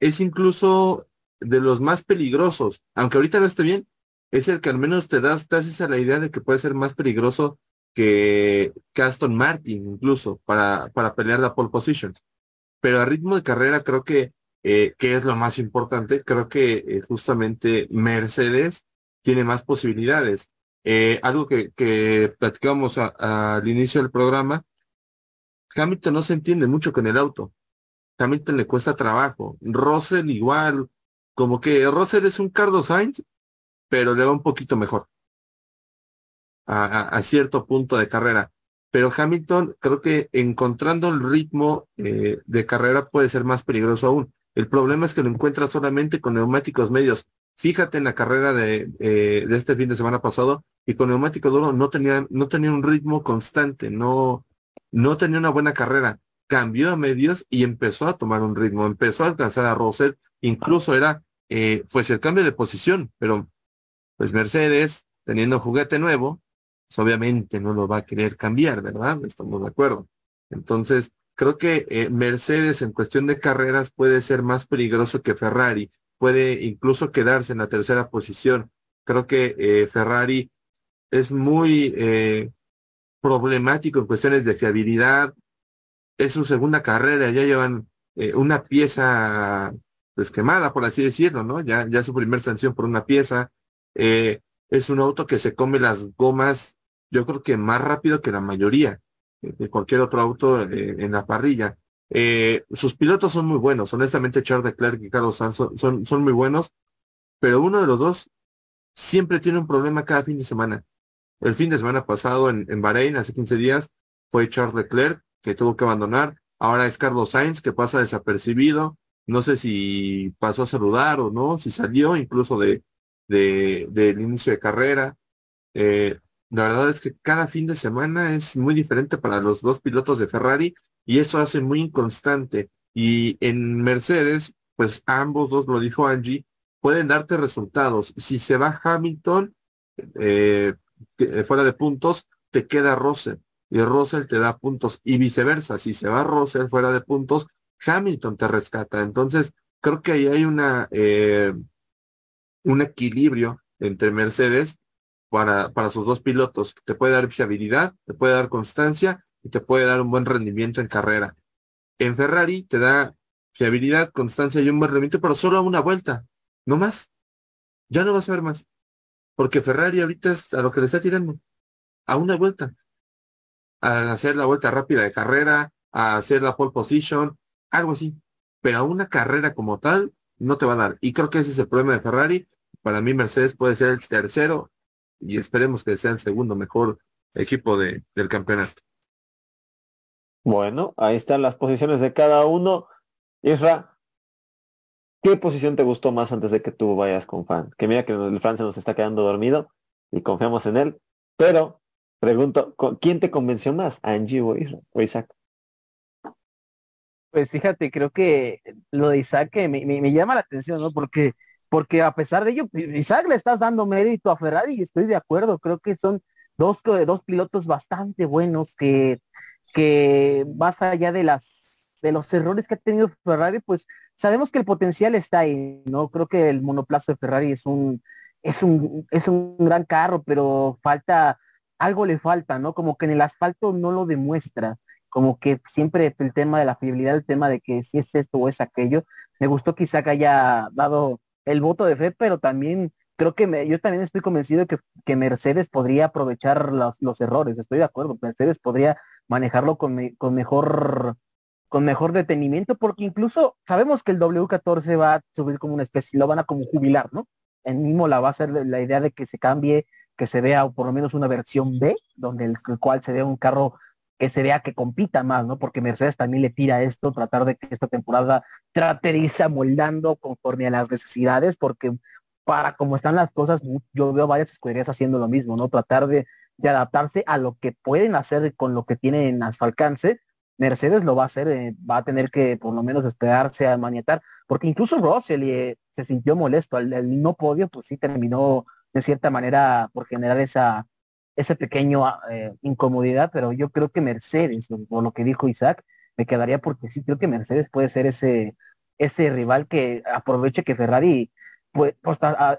es incluso de los más peligrosos. Aunque ahorita no esté bien, es el que al menos te das, te haces a la idea de que puede ser más peligroso que, que Aston Martin, incluso, para, para pelear la pole position. Pero a ritmo de carrera creo que, eh, que es lo más importante, creo que eh, justamente Mercedes tiene más posibilidades. Eh, algo que, que platicamos al inicio del programa, Hamilton no se entiende mucho con el auto. Hamilton le cuesta trabajo. Russell igual, como que Russell es un Carlos Sainz, pero le va un poquito mejor a- a cierto punto de carrera. Pero Hamilton creo que encontrando el ritmo eh, de carrera puede ser más peligroso aún. El problema es que lo encuentra solamente con neumáticos medios. Fíjate en la carrera de, eh, de este fin de semana pasado y con neumático duro no tenía, no tenía un ritmo constante, no, no tenía una buena carrera. Cambió a medios y empezó a tomar un ritmo, empezó a alcanzar a Russell, incluso era eh, pues el cambio de posición, pero pues Mercedes, teniendo juguete nuevo, pues obviamente no lo va a querer cambiar, ¿verdad? Estamos de acuerdo. Entonces, creo que eh, Mercedes en cuestión de carreras puede ser más peligroso que Ferrari, puede incluso quedarse en la tercera posición. Creo que eh, Ferrari es muy eh, problemático en cuestiones de fiabilidad. es su segunda carrera, ya llevan una pieza pues quemada, por así decirlo, ¿no? Ya, ya su primer sanción por una pieza. Eh, es un auto que se come las gomas, yo creo que más rápido que la mayoría de cualquier otro auto eh, en la parrilla. sus pilotos son muy buenos, honestamente Charles Leclerc y Carlos Sainz son, son, muy buenos, pero uno de los dos siempre tiene un problema cada fin de semana. El fin de semana pasado en, en Bahrein, hace 15 días, fue Charles Leclerc que tuvo que abandonar. Ahora es Carlos Sainz que pasa desapercibido. No sé si pasó a saludar o no, si salió incluso de, de del inicio de carrera. Eh, la verdad es que cada fin de semana es muy diferente para los dos pilotos de Ferrari y eso hace muy inconstante. Y en Mercedes, pues ambos dos, lo dijo Angie, pueden darte resultados. Si se va Hamilton eh, fuera de puntos, te queda Russell y Russell te da puntos y viceversa. Si se va Russell fuera de puntos, Hamilton te rescata. Entonces, creo que ahí hay una eh, un equilibrio entre Mercedes para, para sus dos pilotos. Te puede dar fiabilidad, te puede dar constancia y te puede dar un buen rendimiento en carrera. En Ferrari te da fiabilidad, constancia y un buen rendimiento, pero solo a una vuelta, no más. Ya no vas a ver más. Porque Ferrari ahorita es a lo que le está tirando. A una vuelta a hacer la vuelta rápida de carrera, a hacer la pole position, algo así. Pero a una carrera como tal no te va a dar. Y creo que ese es el problema de Ferrari. Para mí Mercedes puede ser el tercero y esperemos que sea el segundo mejor equipo de, del campeonato. Bueno, ahí están las posiciones de cada uno. Isra, ¿qué posición te gustó más antes de que tú vayas con Fan? Que mira que el Fan se nos está quedando dormido y confiamos en él, pero Pregunto, ¿quién te convenció más, Angie o Isaac? Pues fíjate, creo que lo de Isaac me, me, llama la atención, ¿no? Porque, porque a pesar de ello, Isaac le estás dando mérito a Ferrari y estoy de acuerdo, creo que son dos, dos pilotos bastante buenos que, que más allá de las de los errores que ha tenido Ferrari, pues sabemos que el potencial está ahí, ¿no? Creo que el monoplazo de Ferrari es un, es un, es un gran carro, pero falta algo le falta, ¿no? Como que en el asfalto no lo demuestra, como que siempre el tema de la fiabilidad, el tema de que si es esto o es aquello, me gustó que haya dado el voto de fe, pero también creo que yo también estoy convencido que, que Mercedes podría aprovechar los, los, errores, estoy de acuerdo, Mercedes podría manejarlo con, con mejor con mejor detenimiento, porque incluso sabemos que el W14 va a subir como una especie, lo van a como jubilar, ¿no? En mismo la va a ser la idea de que se cambie que se vea por lo menos una versión B, donde el, cual se vea un carro que se vea que compita más, ¿no? Porque Mercedes también le tira esto, tratar de que esta temporada trate de amoldando conforme a las necesidades, porque para como están las cosas, yo veo varias escuderías haciendo lo mismo, ¿no? Tratar de, adaptarse a lo que pueden hacer con lo que tienen a su alcance. Mercedes lo va a hacer, eh, va a tener que por lo menos esperarse a manietar, porque incluso Russell eh, se sintió molesto, al el no podio, pues sí terminó de cierta manera por generar esa ese pequeño eh, incomodidad, pero yo creo que Mercedes, por lo que dijo Isaac, me quedaría porque sí creo que Mercedes puede ser ese ese rival que aproveche que Ferrari pues hasta,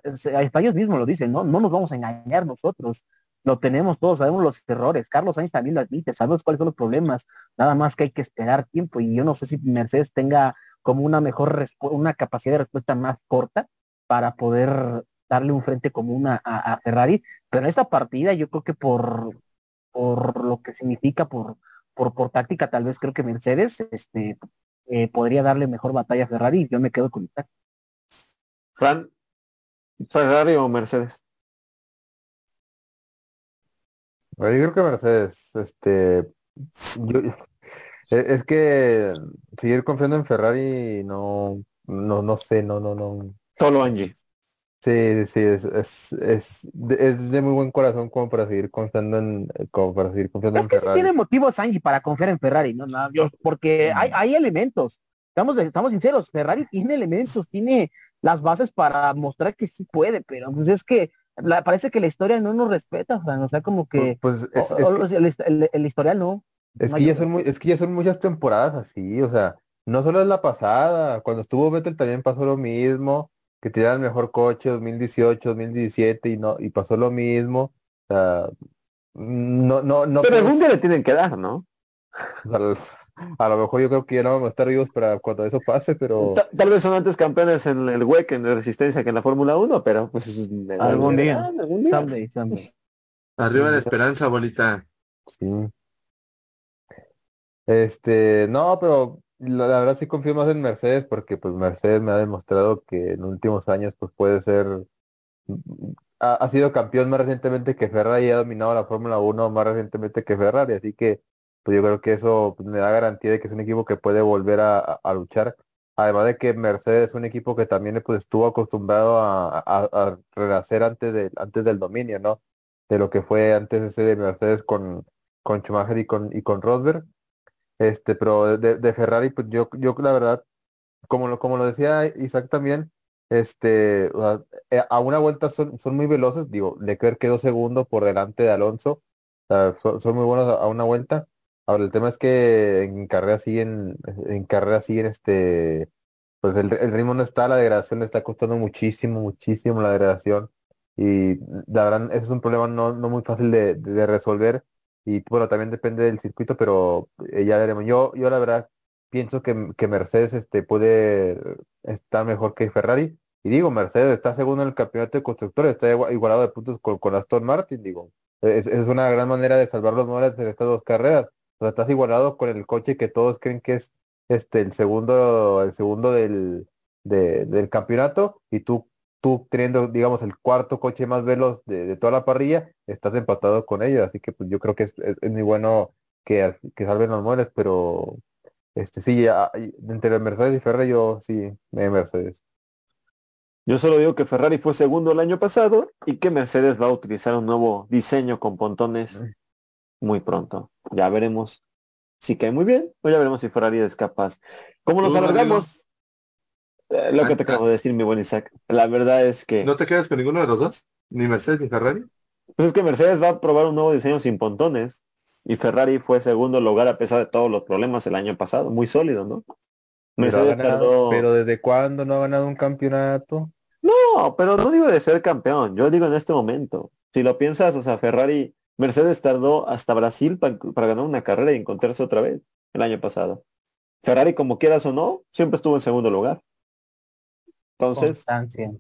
ellos mismos lo dicen, ¿no? No nos vamos a engañar nosotros. Lo tenemos todos, sabemos los errores. Carlos Sainz también lo admite, sabemos cuáles son los problemas. Nada más que hay que esperar tiempo y yo no sé si Mercedes tenga como una mejor una capacidad de respuesta más corta para poder darle un frente común a, a, Ferrari, pero en esta partida yo creo que por, por lo que significa, por, por, por táctica, tal vez creo que Mercedes este, eh, podría darle mejor batalla a Ferrari y yo me quedo con esta. Fran, ¿Ferrari o Mercedes? Bueno, yo creo que Mercedes, este, yo, e, es que seguir confiando en Ferrari no, no, no sé, no, no, no. Solo Angie. Sí, sí, es, es, es, de, es de muy buen corazón como para seguir confiando en, como para seguir confiando es en que Ferrari. Sí tiene motivos Angie para confiar en Ferrari, ¿no? no Dios, porque hay, hay elementos. Estamos, estamos sinceros, Ferrari tiene elementos, tiene las bases para mostrar que sí puede, pero pues es que la, parece que la historia no nos respeta, Fran, o sea, como que, pues, es, o, o, el, el, el, historial no. Es no que, ya son muy, es que ya son muchas temporadas así, o sea, no solo es la pasada, cuando estuvo Vettel también pasó lo mismo, que tenía el mejor coche 2018, 2017 y no y pasó lo mismo. O sea, no, no, no. Pero algún día le tienen que dar, ¿no? A lo mejor yo creo que ya no vamos a estar vivos para cuando eso pase, pero Ta- Tal vez son antes campeones en el WEC, en la resistencia que en la Fórmula 1, pero pues Algún día. algún día. Someday, someday. Arriba la esperanza, bolita. sí. Este, no, pero la, verdad sí confío más en Mercedes porque pues Mercedes me ha demostrado que en últimos años pues puede ser ha, ha sido campeón más recientemente que Ferrari y ha dominado la Fórmula 1 más recientemente que Ferrari, así que pues yo creo que eso pues, me da garantía de que es un equipo que puede volver a, a- luchar. Además de que Mercedes es un equipo que también pues estuvo acostumbrado a, a, a renacer antes de, antes del dominio, ¿no? De lo que fue antes ese de Mercedes con, con Schumacher y con, y con Rosberg. Este, pero de, de Ferrari, pues yo, yo la verdad, como lo, como lo decía Isaac también, este, sea, eh, a una vuelta son, son muy veloces, digo, Leclerc quedó segundo por delante de Alonso, son, muy buenos a, una vuelta. Ahora el tema es que en carrera siguen, en carrera siguen este, pues el, el ritmo no está, la degradación le está costando muchísimo, muchísimo la degradación. Y la verdad, ese es un problema no, no muy fácil de- de resolver. Y bueno, también depende del circuito, pero eh, ya veremos. Yo, yo la verdad pienso que, que Mercedes este, puede estar mejor que Ferrari. Y digo, Mercedes está segundo en el campeonato de constructores, está igua- igualado de puntos con, con Aston Martin, digo. Es, es una gran manera de salvar los honores en estas dos carreras. O sea, estás igualado con el coche que todos creen que es este el segundo, el segundo del, de- del campeonato, y tú, tú teniendo, digamos, el cuarto coche más veloz de, de toda la parrilla, estás empatado con ellos. Así que pues yo creo que es, es- es muy bueno que, que salven los honores, pero este sí, ya, entre Mercedes y Ferrari yo sí, me Mercedes. Yo solo digo que Ferrari fue segundo el año pasado y que Mercedes va a utilizar un nuevo diseño con pontones muy pronto. Ya veremos si cae muy bien o ya veremos si Ferrari es capaz. ¿Cómo nos alargamos? Eh, lo que te Ah, acabo de decir, mi buen Isaac. La verdad es que, ¿No te quedas con ninguno de los dos? ¿Ni Mercedes ni Ferrari? pues es que Mercedes va a probar un nuevo diseño sin pontones y Ferrari fue segundo lugar a pesar de todos los problemas el año pasado. Muy sólido, ¿no? Pero, ganado- tardó... pero ¿desde cuándo no ha ganado un campeonato? No, pero no digo de ser campeón, yo digo en este momento. Si lo piensas, o sea, Ferrari, Mercedes tardó hasta Brasil pa- para ganar una carrera y encontrarse otra vez el año pasado. Ferrari, como quieras o no, siempre estuvo en segundo lugar. Entonces, Constancia.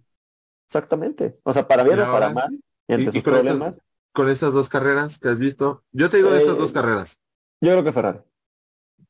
exactamente. O sea, para bien o para mal, y ante y sus con estas- problemas, Con estas dos carreras que has visto. Yo te digo de estas Eh, dos carreras. yo creo que Ferrari.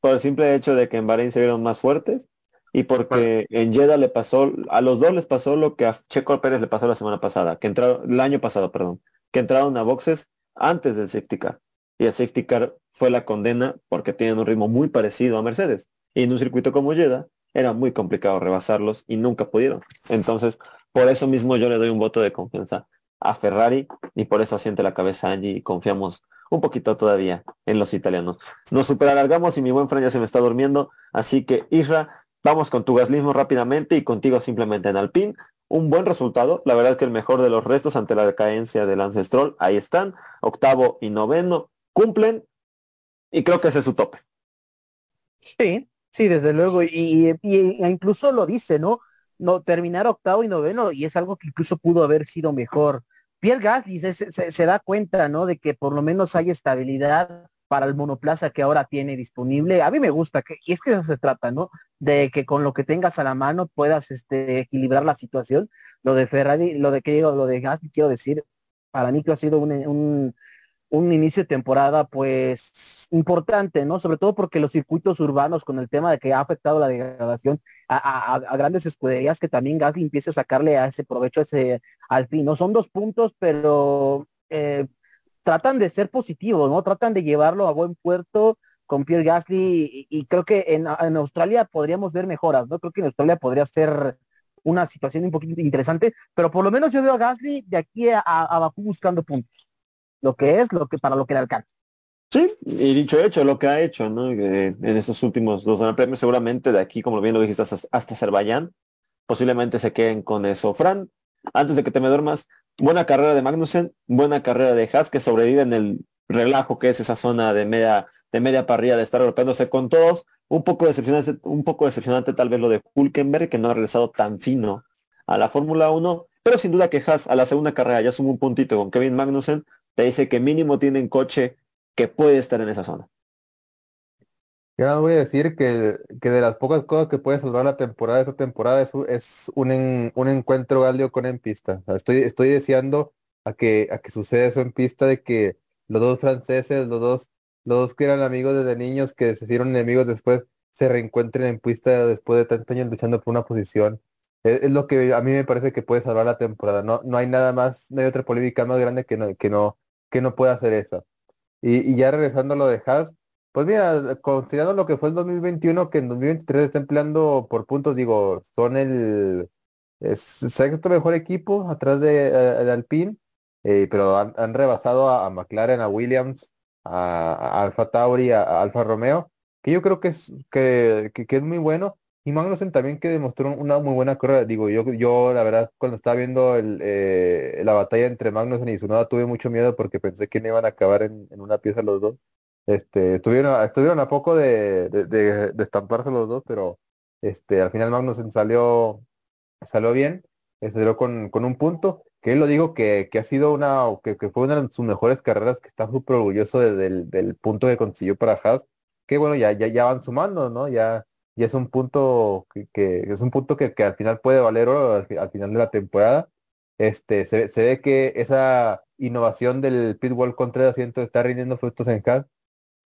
Por el simple hecho de que en Bahrein se vieron más fuertes y porque en Jeddah le pasó, a los dos les pasó lo que a Checo Pérez le pasó la semana pasada, que entraron, el año pasado, perdón, que entraron a boxes antes del safety car. Y el safety car fue la condena porque tienen un ritmo muy parecido a Mercedes. Y en un circuito como Jeddah era muy complicado rebasarlos y nunca pudieron. Entonces, por eso mismo yo le doy un voto de confianza a Ferrari y por eso asiente la cabeza Angie y confiamos un poquito todavía en los italianos. Nos superalargamos y mi buen Fran ya se me está durmiendo, así que Isra, vamos con tu gaslismo rápidamente y contigo simplemente en Alpine. Un buen resultado, la verdad que el mejor de los restos ante la decadencia del Ancestral, ahí están, octavo y noveno, cumplen y creo que ese es su tope. Sí, sí, desde luego. Y, y- y incluso lo dice, ¿no? No, terminar octavo y noveno, y es algo que incluso pudo haber sido mejor. Pierre Gasly se, se- da cuenta, ¿no? De que por lo menos hay estabilidad para el monoplaza que ahora tiene disponible. A mí me gusta, que, y es que eso se trata, ¿no? De que con lo que tengas a la mano puedas este, equilibrar la situación. Lo de Ferrari, lo de que digo, lo de Gasly, quiero decir, para mí que ha sido un, un inicio de temporada pues importante, ¿no? Sobre todo porque los circuitos urbanos con el tema de que ha afectado la degradación a, a- grandes escuderías que también Gasly empiece a sacarle a ese provecho ese al fin, ¿no? Son dos puntos, pero eh, tratan de ser positivos, ¿no? Tratan de llevarlo a buen puerto con Pierre Gasly y, y creo que en, en Australia podríamos ver mejoras, ¿no? Creo que en Australia podría ser una situación un poquito interesante, pero por lo menos yo veo a Gasly de aquí a, a Bakú buscando puntos lo que es, lo que para lo que le alcanza. Sí, y dicho hecho, lo que ha hecho, ¿no? Eh, en estos últimos dos Gran Premios, seguramente de aquí, como bien lo dijiste, hasta, Azerbaiyán, posiblemente se queden con eso. Fran, antes de que te me duermas, buena carrera de Magnussen, buena carrera de Haas, que sobrevive en el relajo que es esa zona de media, de media parrilla de estar golpeándose con todos. Un poco decepcionante, un poco decepcionante tal vez lo de Hulkenberg, que no ha regresado tan fino a la Fórmula 1, pero sin duda que Haas a la segunda carrera ya suma un puntito con Kevin Magnussen, te dice que mínimo tienen coche que puede estar en esa zona. Yo voy a decir que, que de las pocas cosas que puede salvar la temporada, esta temporada es, un- un, en- un encuentro Galio con en pista. Estoy, estoy deseando a que, a que suceda eso en pista de que los dos franceses, los dos, los dos que eran amigos desde niños, que se hicieron enemigos después, se reencuentren en pista después de tantos años luchando por una posición. Es, es lo que a mí me parece que puede salvar la temporada. No, no hay nada más, no hay otra polémica más grande que no, que no, que no pueda hacer esa. Y, ya regresando a lo de Haas, pues mira, considerando lo que fue el 2021, que en 2023 está empleando por puntos, digo, son el sexto mejor equipo atrás de, eh, de Alpine, eh, pero han, rebasado a, McLaren, a Williams, a, Alfa Tauri, a, Alfa Romeo, que yo creo que es, que, que es muy bueno. Y Magnussen también que demostró una muy buena carrera. Digo, yo, yo la verdad, cuando estaba viendo eh, la batalla entre Magnussen y Tsunoda, tuve mucho miedo porque pensé que no iban a acabar en, una pieza los dos. Este, estuvieron, estuvieron a poco de, estamparse los dos, pero este, al final Magnussen salió, salió bien, eh, salió con, con un punto, que él lo digo que, ha sido una, que, que fue una de sus mejores carreras, que está súper orgulloso de- del, del punto que consiguió para Haas, que bueno, ya, ya, ya van sumando, ¿no? Ya, ya es un punto que, es un punto que, al final puede valer oro al, fi- al final de la temporada. Este, se, ve que esa innovación del pitbull con tres asientos está rindiendo frutos en Haas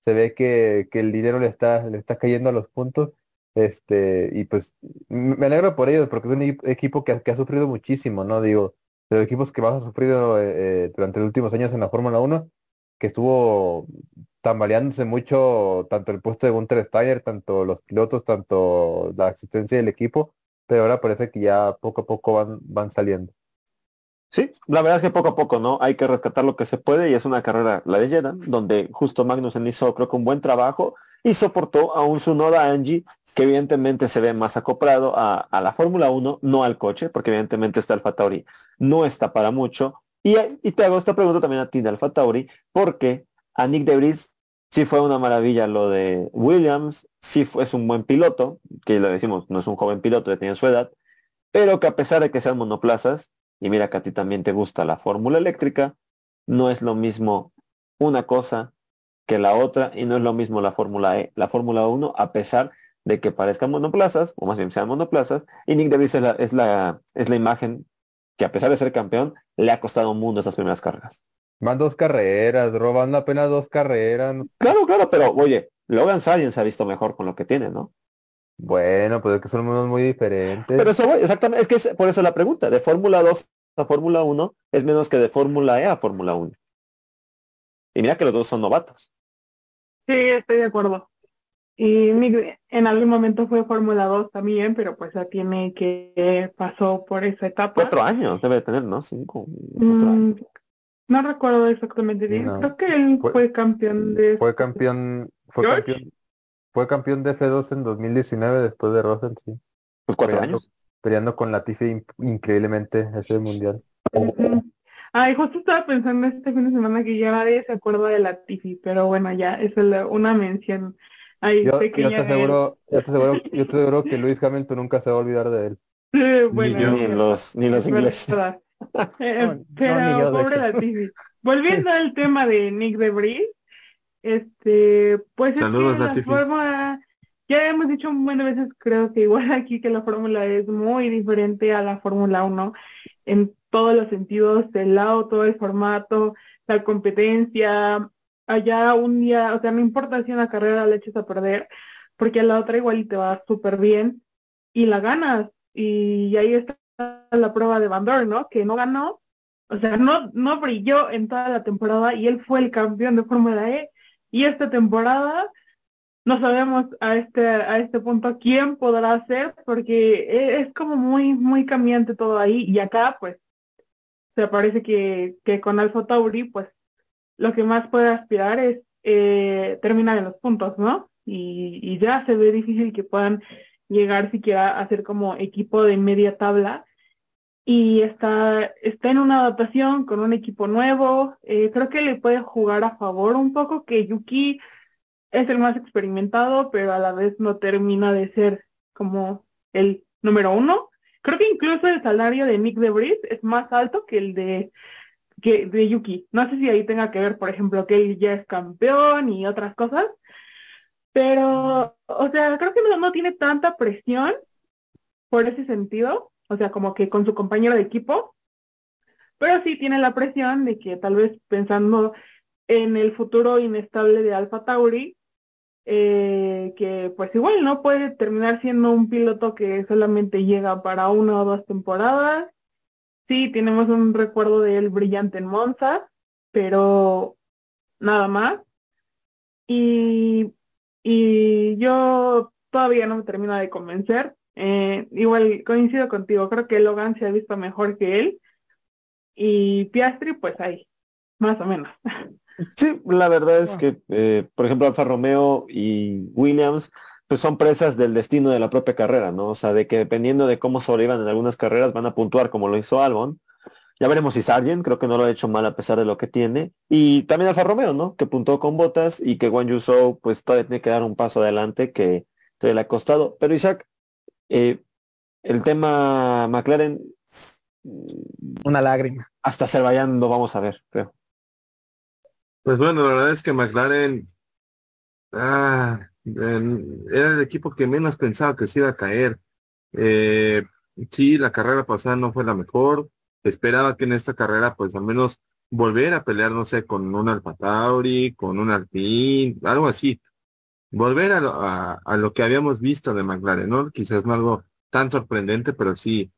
se ve que, que el dinero le está, le está cayendo a los puntos. Este, y pues me alegro por ellos, porque es un equi- equipo que, que ha sufrido muchísimo, ¿no? Digo, de los equipos que más ha sufrido eh, eh, durante los últimos años en la Fórmula Uno que estuvo tambaleándose mucho tanto el puesto de Gunther Steiner, tanto los pilotos, tanto la existencia del equipo, pero ahora parece que ya poco a poco van, van saliendo. Sí, la verdad es que poco a poco, ¿no? Hay que rescatar lo que se puede y es una carrera, la de Jeddah, donde justo Magnussen hizo, creo que un buen trabajo y soportó a un Tsunoda Angie que evidentemente se ve más acoplado a, la Fórmula 1, no al coche, porque evidentemente este Alfa Tauri no está para mucho. Y, y te hago esta pregunta también a ti de Alfa Tauri, porque a Nick Debris sí fue una maravilla lo de Williams, sí es un buen piloto, que lo decimos, no es un joven piloto, ya tiene su edad, pero que a pesar de que sean monoplazas, y mira que a ti también te gusta la fórmula eléctrica, no es lo mismo una cosa que la otra y no es lo mismo la fórmula E, la fórmula 1, a pesar de que parezcan monoplazas, o más bien sean monoplazas, y Nick Davis es la, es la, es la imagen que a pesar de ser campeón, le ha costado un mundo esas primeras carreras. Van dos carreras, robando apenas dos carreras. Claro, claro, pero oye, Logan Sargent se ha visto mejor con lo que tiene, ¿no? Bueno, pues es que son mundos muy diferentes. Pero eso voy, exactamente, es que es por eso la pregunta, de Fórmula 2 a Fórmula 1 es menos que de Fórmula E a Fórmula 1. Y mira que los dos son novatos. Sí, estoy de acuerdo. Y en algún momento fue Fórmula 2 también, pero pues ya tiene que pasó por esa etapa. Cuatro años debe de tener, ¿no? Cinco. cuatro Mm, años. No recuerdo exactamente bien. No. Creo que él Fue- fue, campeón de... Fue campeón, fue ¿George? campeón, fue campeón de F2 en 2019 después de Russell, sí. Pues cuatro Peleando, años. peleando con Latifi in- increíblemente ese mundial. Ujú. Ay, justo estaba pensando este fin de semana que ya nadie se acuerda de la Tiffy, pero bueno, ya es el- una mención ahí Yo, yo pequeña te de él. aseguro, yo te aseguro, yo te aseguro que Luis Hamilton nunca se va a olvidar de él. Bueno, yo. Ni los, ni los Es ingleses. verdad. No, no, pero ni yo, de pobre. Latifi. Volviendo al tema de Nick Debris, este, pues es que la Latifi. fórmula, ya hemos dicho un buen de veces, creo que igual aquí que la fórmula es muy diferente a la Fórmula 1 en todos los sentidos, el auto, el formato, la competencia, allá un día, o sea, no importa si una carrera la echas a perder, porque a la otra igual y te va súper bien y la ganas. Y ahí está la prueba de Van Dorn, ¿no? Que no ganó, o sea, no, no brilló en toda la temporada y él fue el campeón de Fórmula E. Y esta temporada no sabemos a este, a este punto quién podrá ser, porque e- es como muy, muy cambiante todo ahí. Y acá, pues, se parece que, que con Alfa Tauri, pues, lo que más puede aspirar es eh, terminar en los puntos, ¿no? Y, y ya se ve difícil que puedan llegar siquiera a ser como equipo de media tabla. Y está, está en una adaptación con un equipo nuevo. Eh, creo que le puede jugar a favor un poco que Yuki es el más experimentado, pero a la vez no termina de ser como el número uno. Creo que incluso el salario de Nick DeVries es más alto que el de, que de Yuki. No sé si ahí tenga que ver, por ejemplo, que él ya es campeón y otras cosas, Pero, o sea, creo que no, no tiene tanta presión por ese sentido, o sea, como que con su compañero de equipo, pero sí tiene la presión de que tal vez pensando en el futuro inestable de Alfa Tauri, eh, que pues igual no puede terminar siendo un piloto que solamente llega para una o dos temporadas. Sí, tenemos un recuerdo de él brillante en Monza, pero nada más. Y, y yo todavía no me termino de convencer. Eh, igual coincido contigo, creo que Logan se ha visto mejor que él. Y Piastri, pues ahí, más o menos. Sí, la verdad es que, eh, por ejemplo, Alfa Romeo y Williams, pues son presas del destino de la propia carrera, ¿no? O sea, de que dependiendo de cómo sobrevivan en algunas carreras van a puntuar como lo hizo Albon. Ya veremos si Sargent, creo que no lo ha hecho mal a pesar de lo que tiene. Y también Alfa Romeo, ¿no? Que puntó con botas y que Juan Yusou, pues todavía tiene que dar un paso adelante que todavía le ha costado. Pero Isaac, eh, el tema McLaren... Una lágrima. Hasta Azerbaiyán lo vamos a ver, creo. Pues bueno, la verdad es que McLaren ah, era el equipo que menos pensaba que se iba a caer. Eh, sí, la carrera pasada no fue la mejor. Esperaba que en esta carrera, pues al menos volver a pelear, no sé, con un Alfa Tauri, con un Alpine, algo así. Volver a lo, que habíamos visto de McLaren, ¿no? Quizás no algo tan sorprendente, pero sí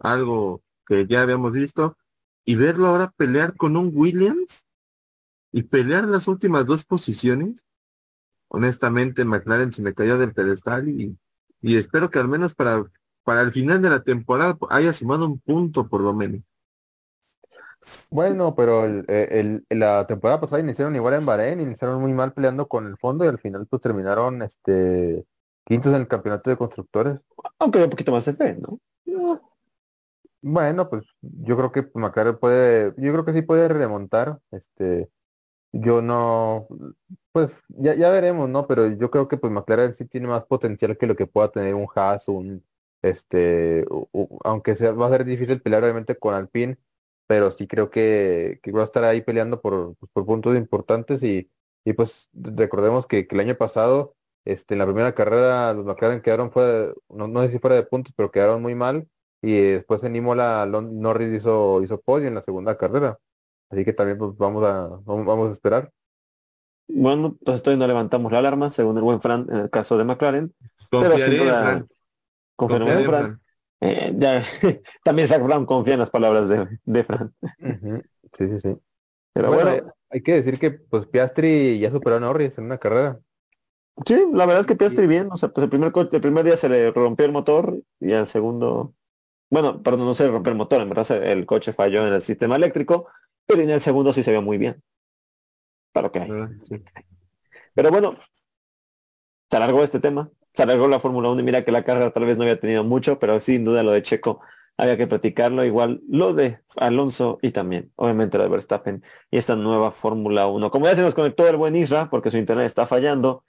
algo que ya habíamos visto. Y verlo ahora pelear con un Williams y pelear las últimas dos posiciones, honestamente McLaren se me cayó del pedestal y espero que al menos para, para el final de la temporada haya sumado un punto por lo menos. Bueno, pero el, la temporada pasada iniciaron igual en Bahrein, iniciaron muy mal peleando con el fondo y al final pues terminaron este quintos en el campeonato de constructores. Aunque un poquito más de fe, ¿no? Bueno, pues yo creo que McLaren puede, yo creo que sí puede remontar, este, yo no, pues ya, ya veremos, ¿no? Pero yo creo que pues McLaren sí tiene más potencial que lo que pueda tener un Haas, un, este, aunque sea, va a ser difícil pelear obviamente con Alpine, pero sí creo que, que va a estar ahí peleando por, pues, por puntos importantes y, y pues recordemos que, que, el año pasado, este, en la primera carrera los McLaren quedaron fuera, no, no sé si fuera de puntos, pero quedaron muy mal y después en Imola Norris hizo, hizo podio en la segunda carrera. Así que también pues, vamos a vamos, a esperar. Bueno, entonces todavía no levantamos la alarma, según el buen Fran, en el caso de McLaren. pero sin duda, Fran. Eh, ya, también Zach Brown confía en las palabras de, de Fran. Sí, sí, sí. Pero bueno, hay que decir que pues Piastri ya superó a Norris en una carrera. Sí, la verdad es que Piastri bien, o sea, pues el primer el primer día se le rompió el motor y al segundo, bueno, perdón, no se le rompió el motor, en verdad el coche falló en el sistema eléctrico, pero en el segundo sí se ve muy bien. Para que hay. Ah, pero bueno, se alargó este tema, se alargó la Fórmula 1 y mira que la carrera tal vez no había tenido mucho, pero sin duda lo de Checo había que platicarlo, igual lo de Alonso y también, obviamente, lo de Verstappen y esta nueva Fórmula 1. Como ya se nos conectó el buen Isra, porque su internet está fallando,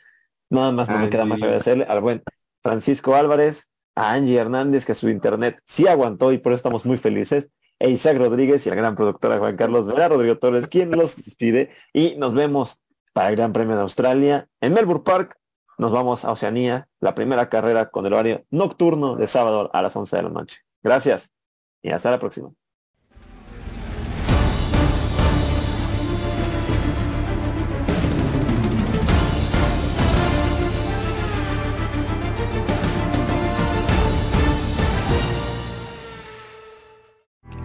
nada más no me queda más agradecerle al buen Francisco Álvarez, a Angie Hernández, que su internet sí aguantó y por eso estamos muy felices e Isaac Rodríguez y la gran productora Juan Carlos Vera, Rodrigo Torres, quien los despide y nos vemos para el Gran Premio de Australia en Melbourne Park. Nos vamos a Oceanía, la primera carrera con el horario nocturno de sábado a las 11 de la noche. Gracias y hasta la próxima.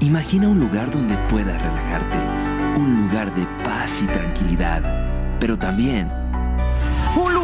Imagina un lugar donde puedas relajarte, un lugar de paz y tranquilidad, pero también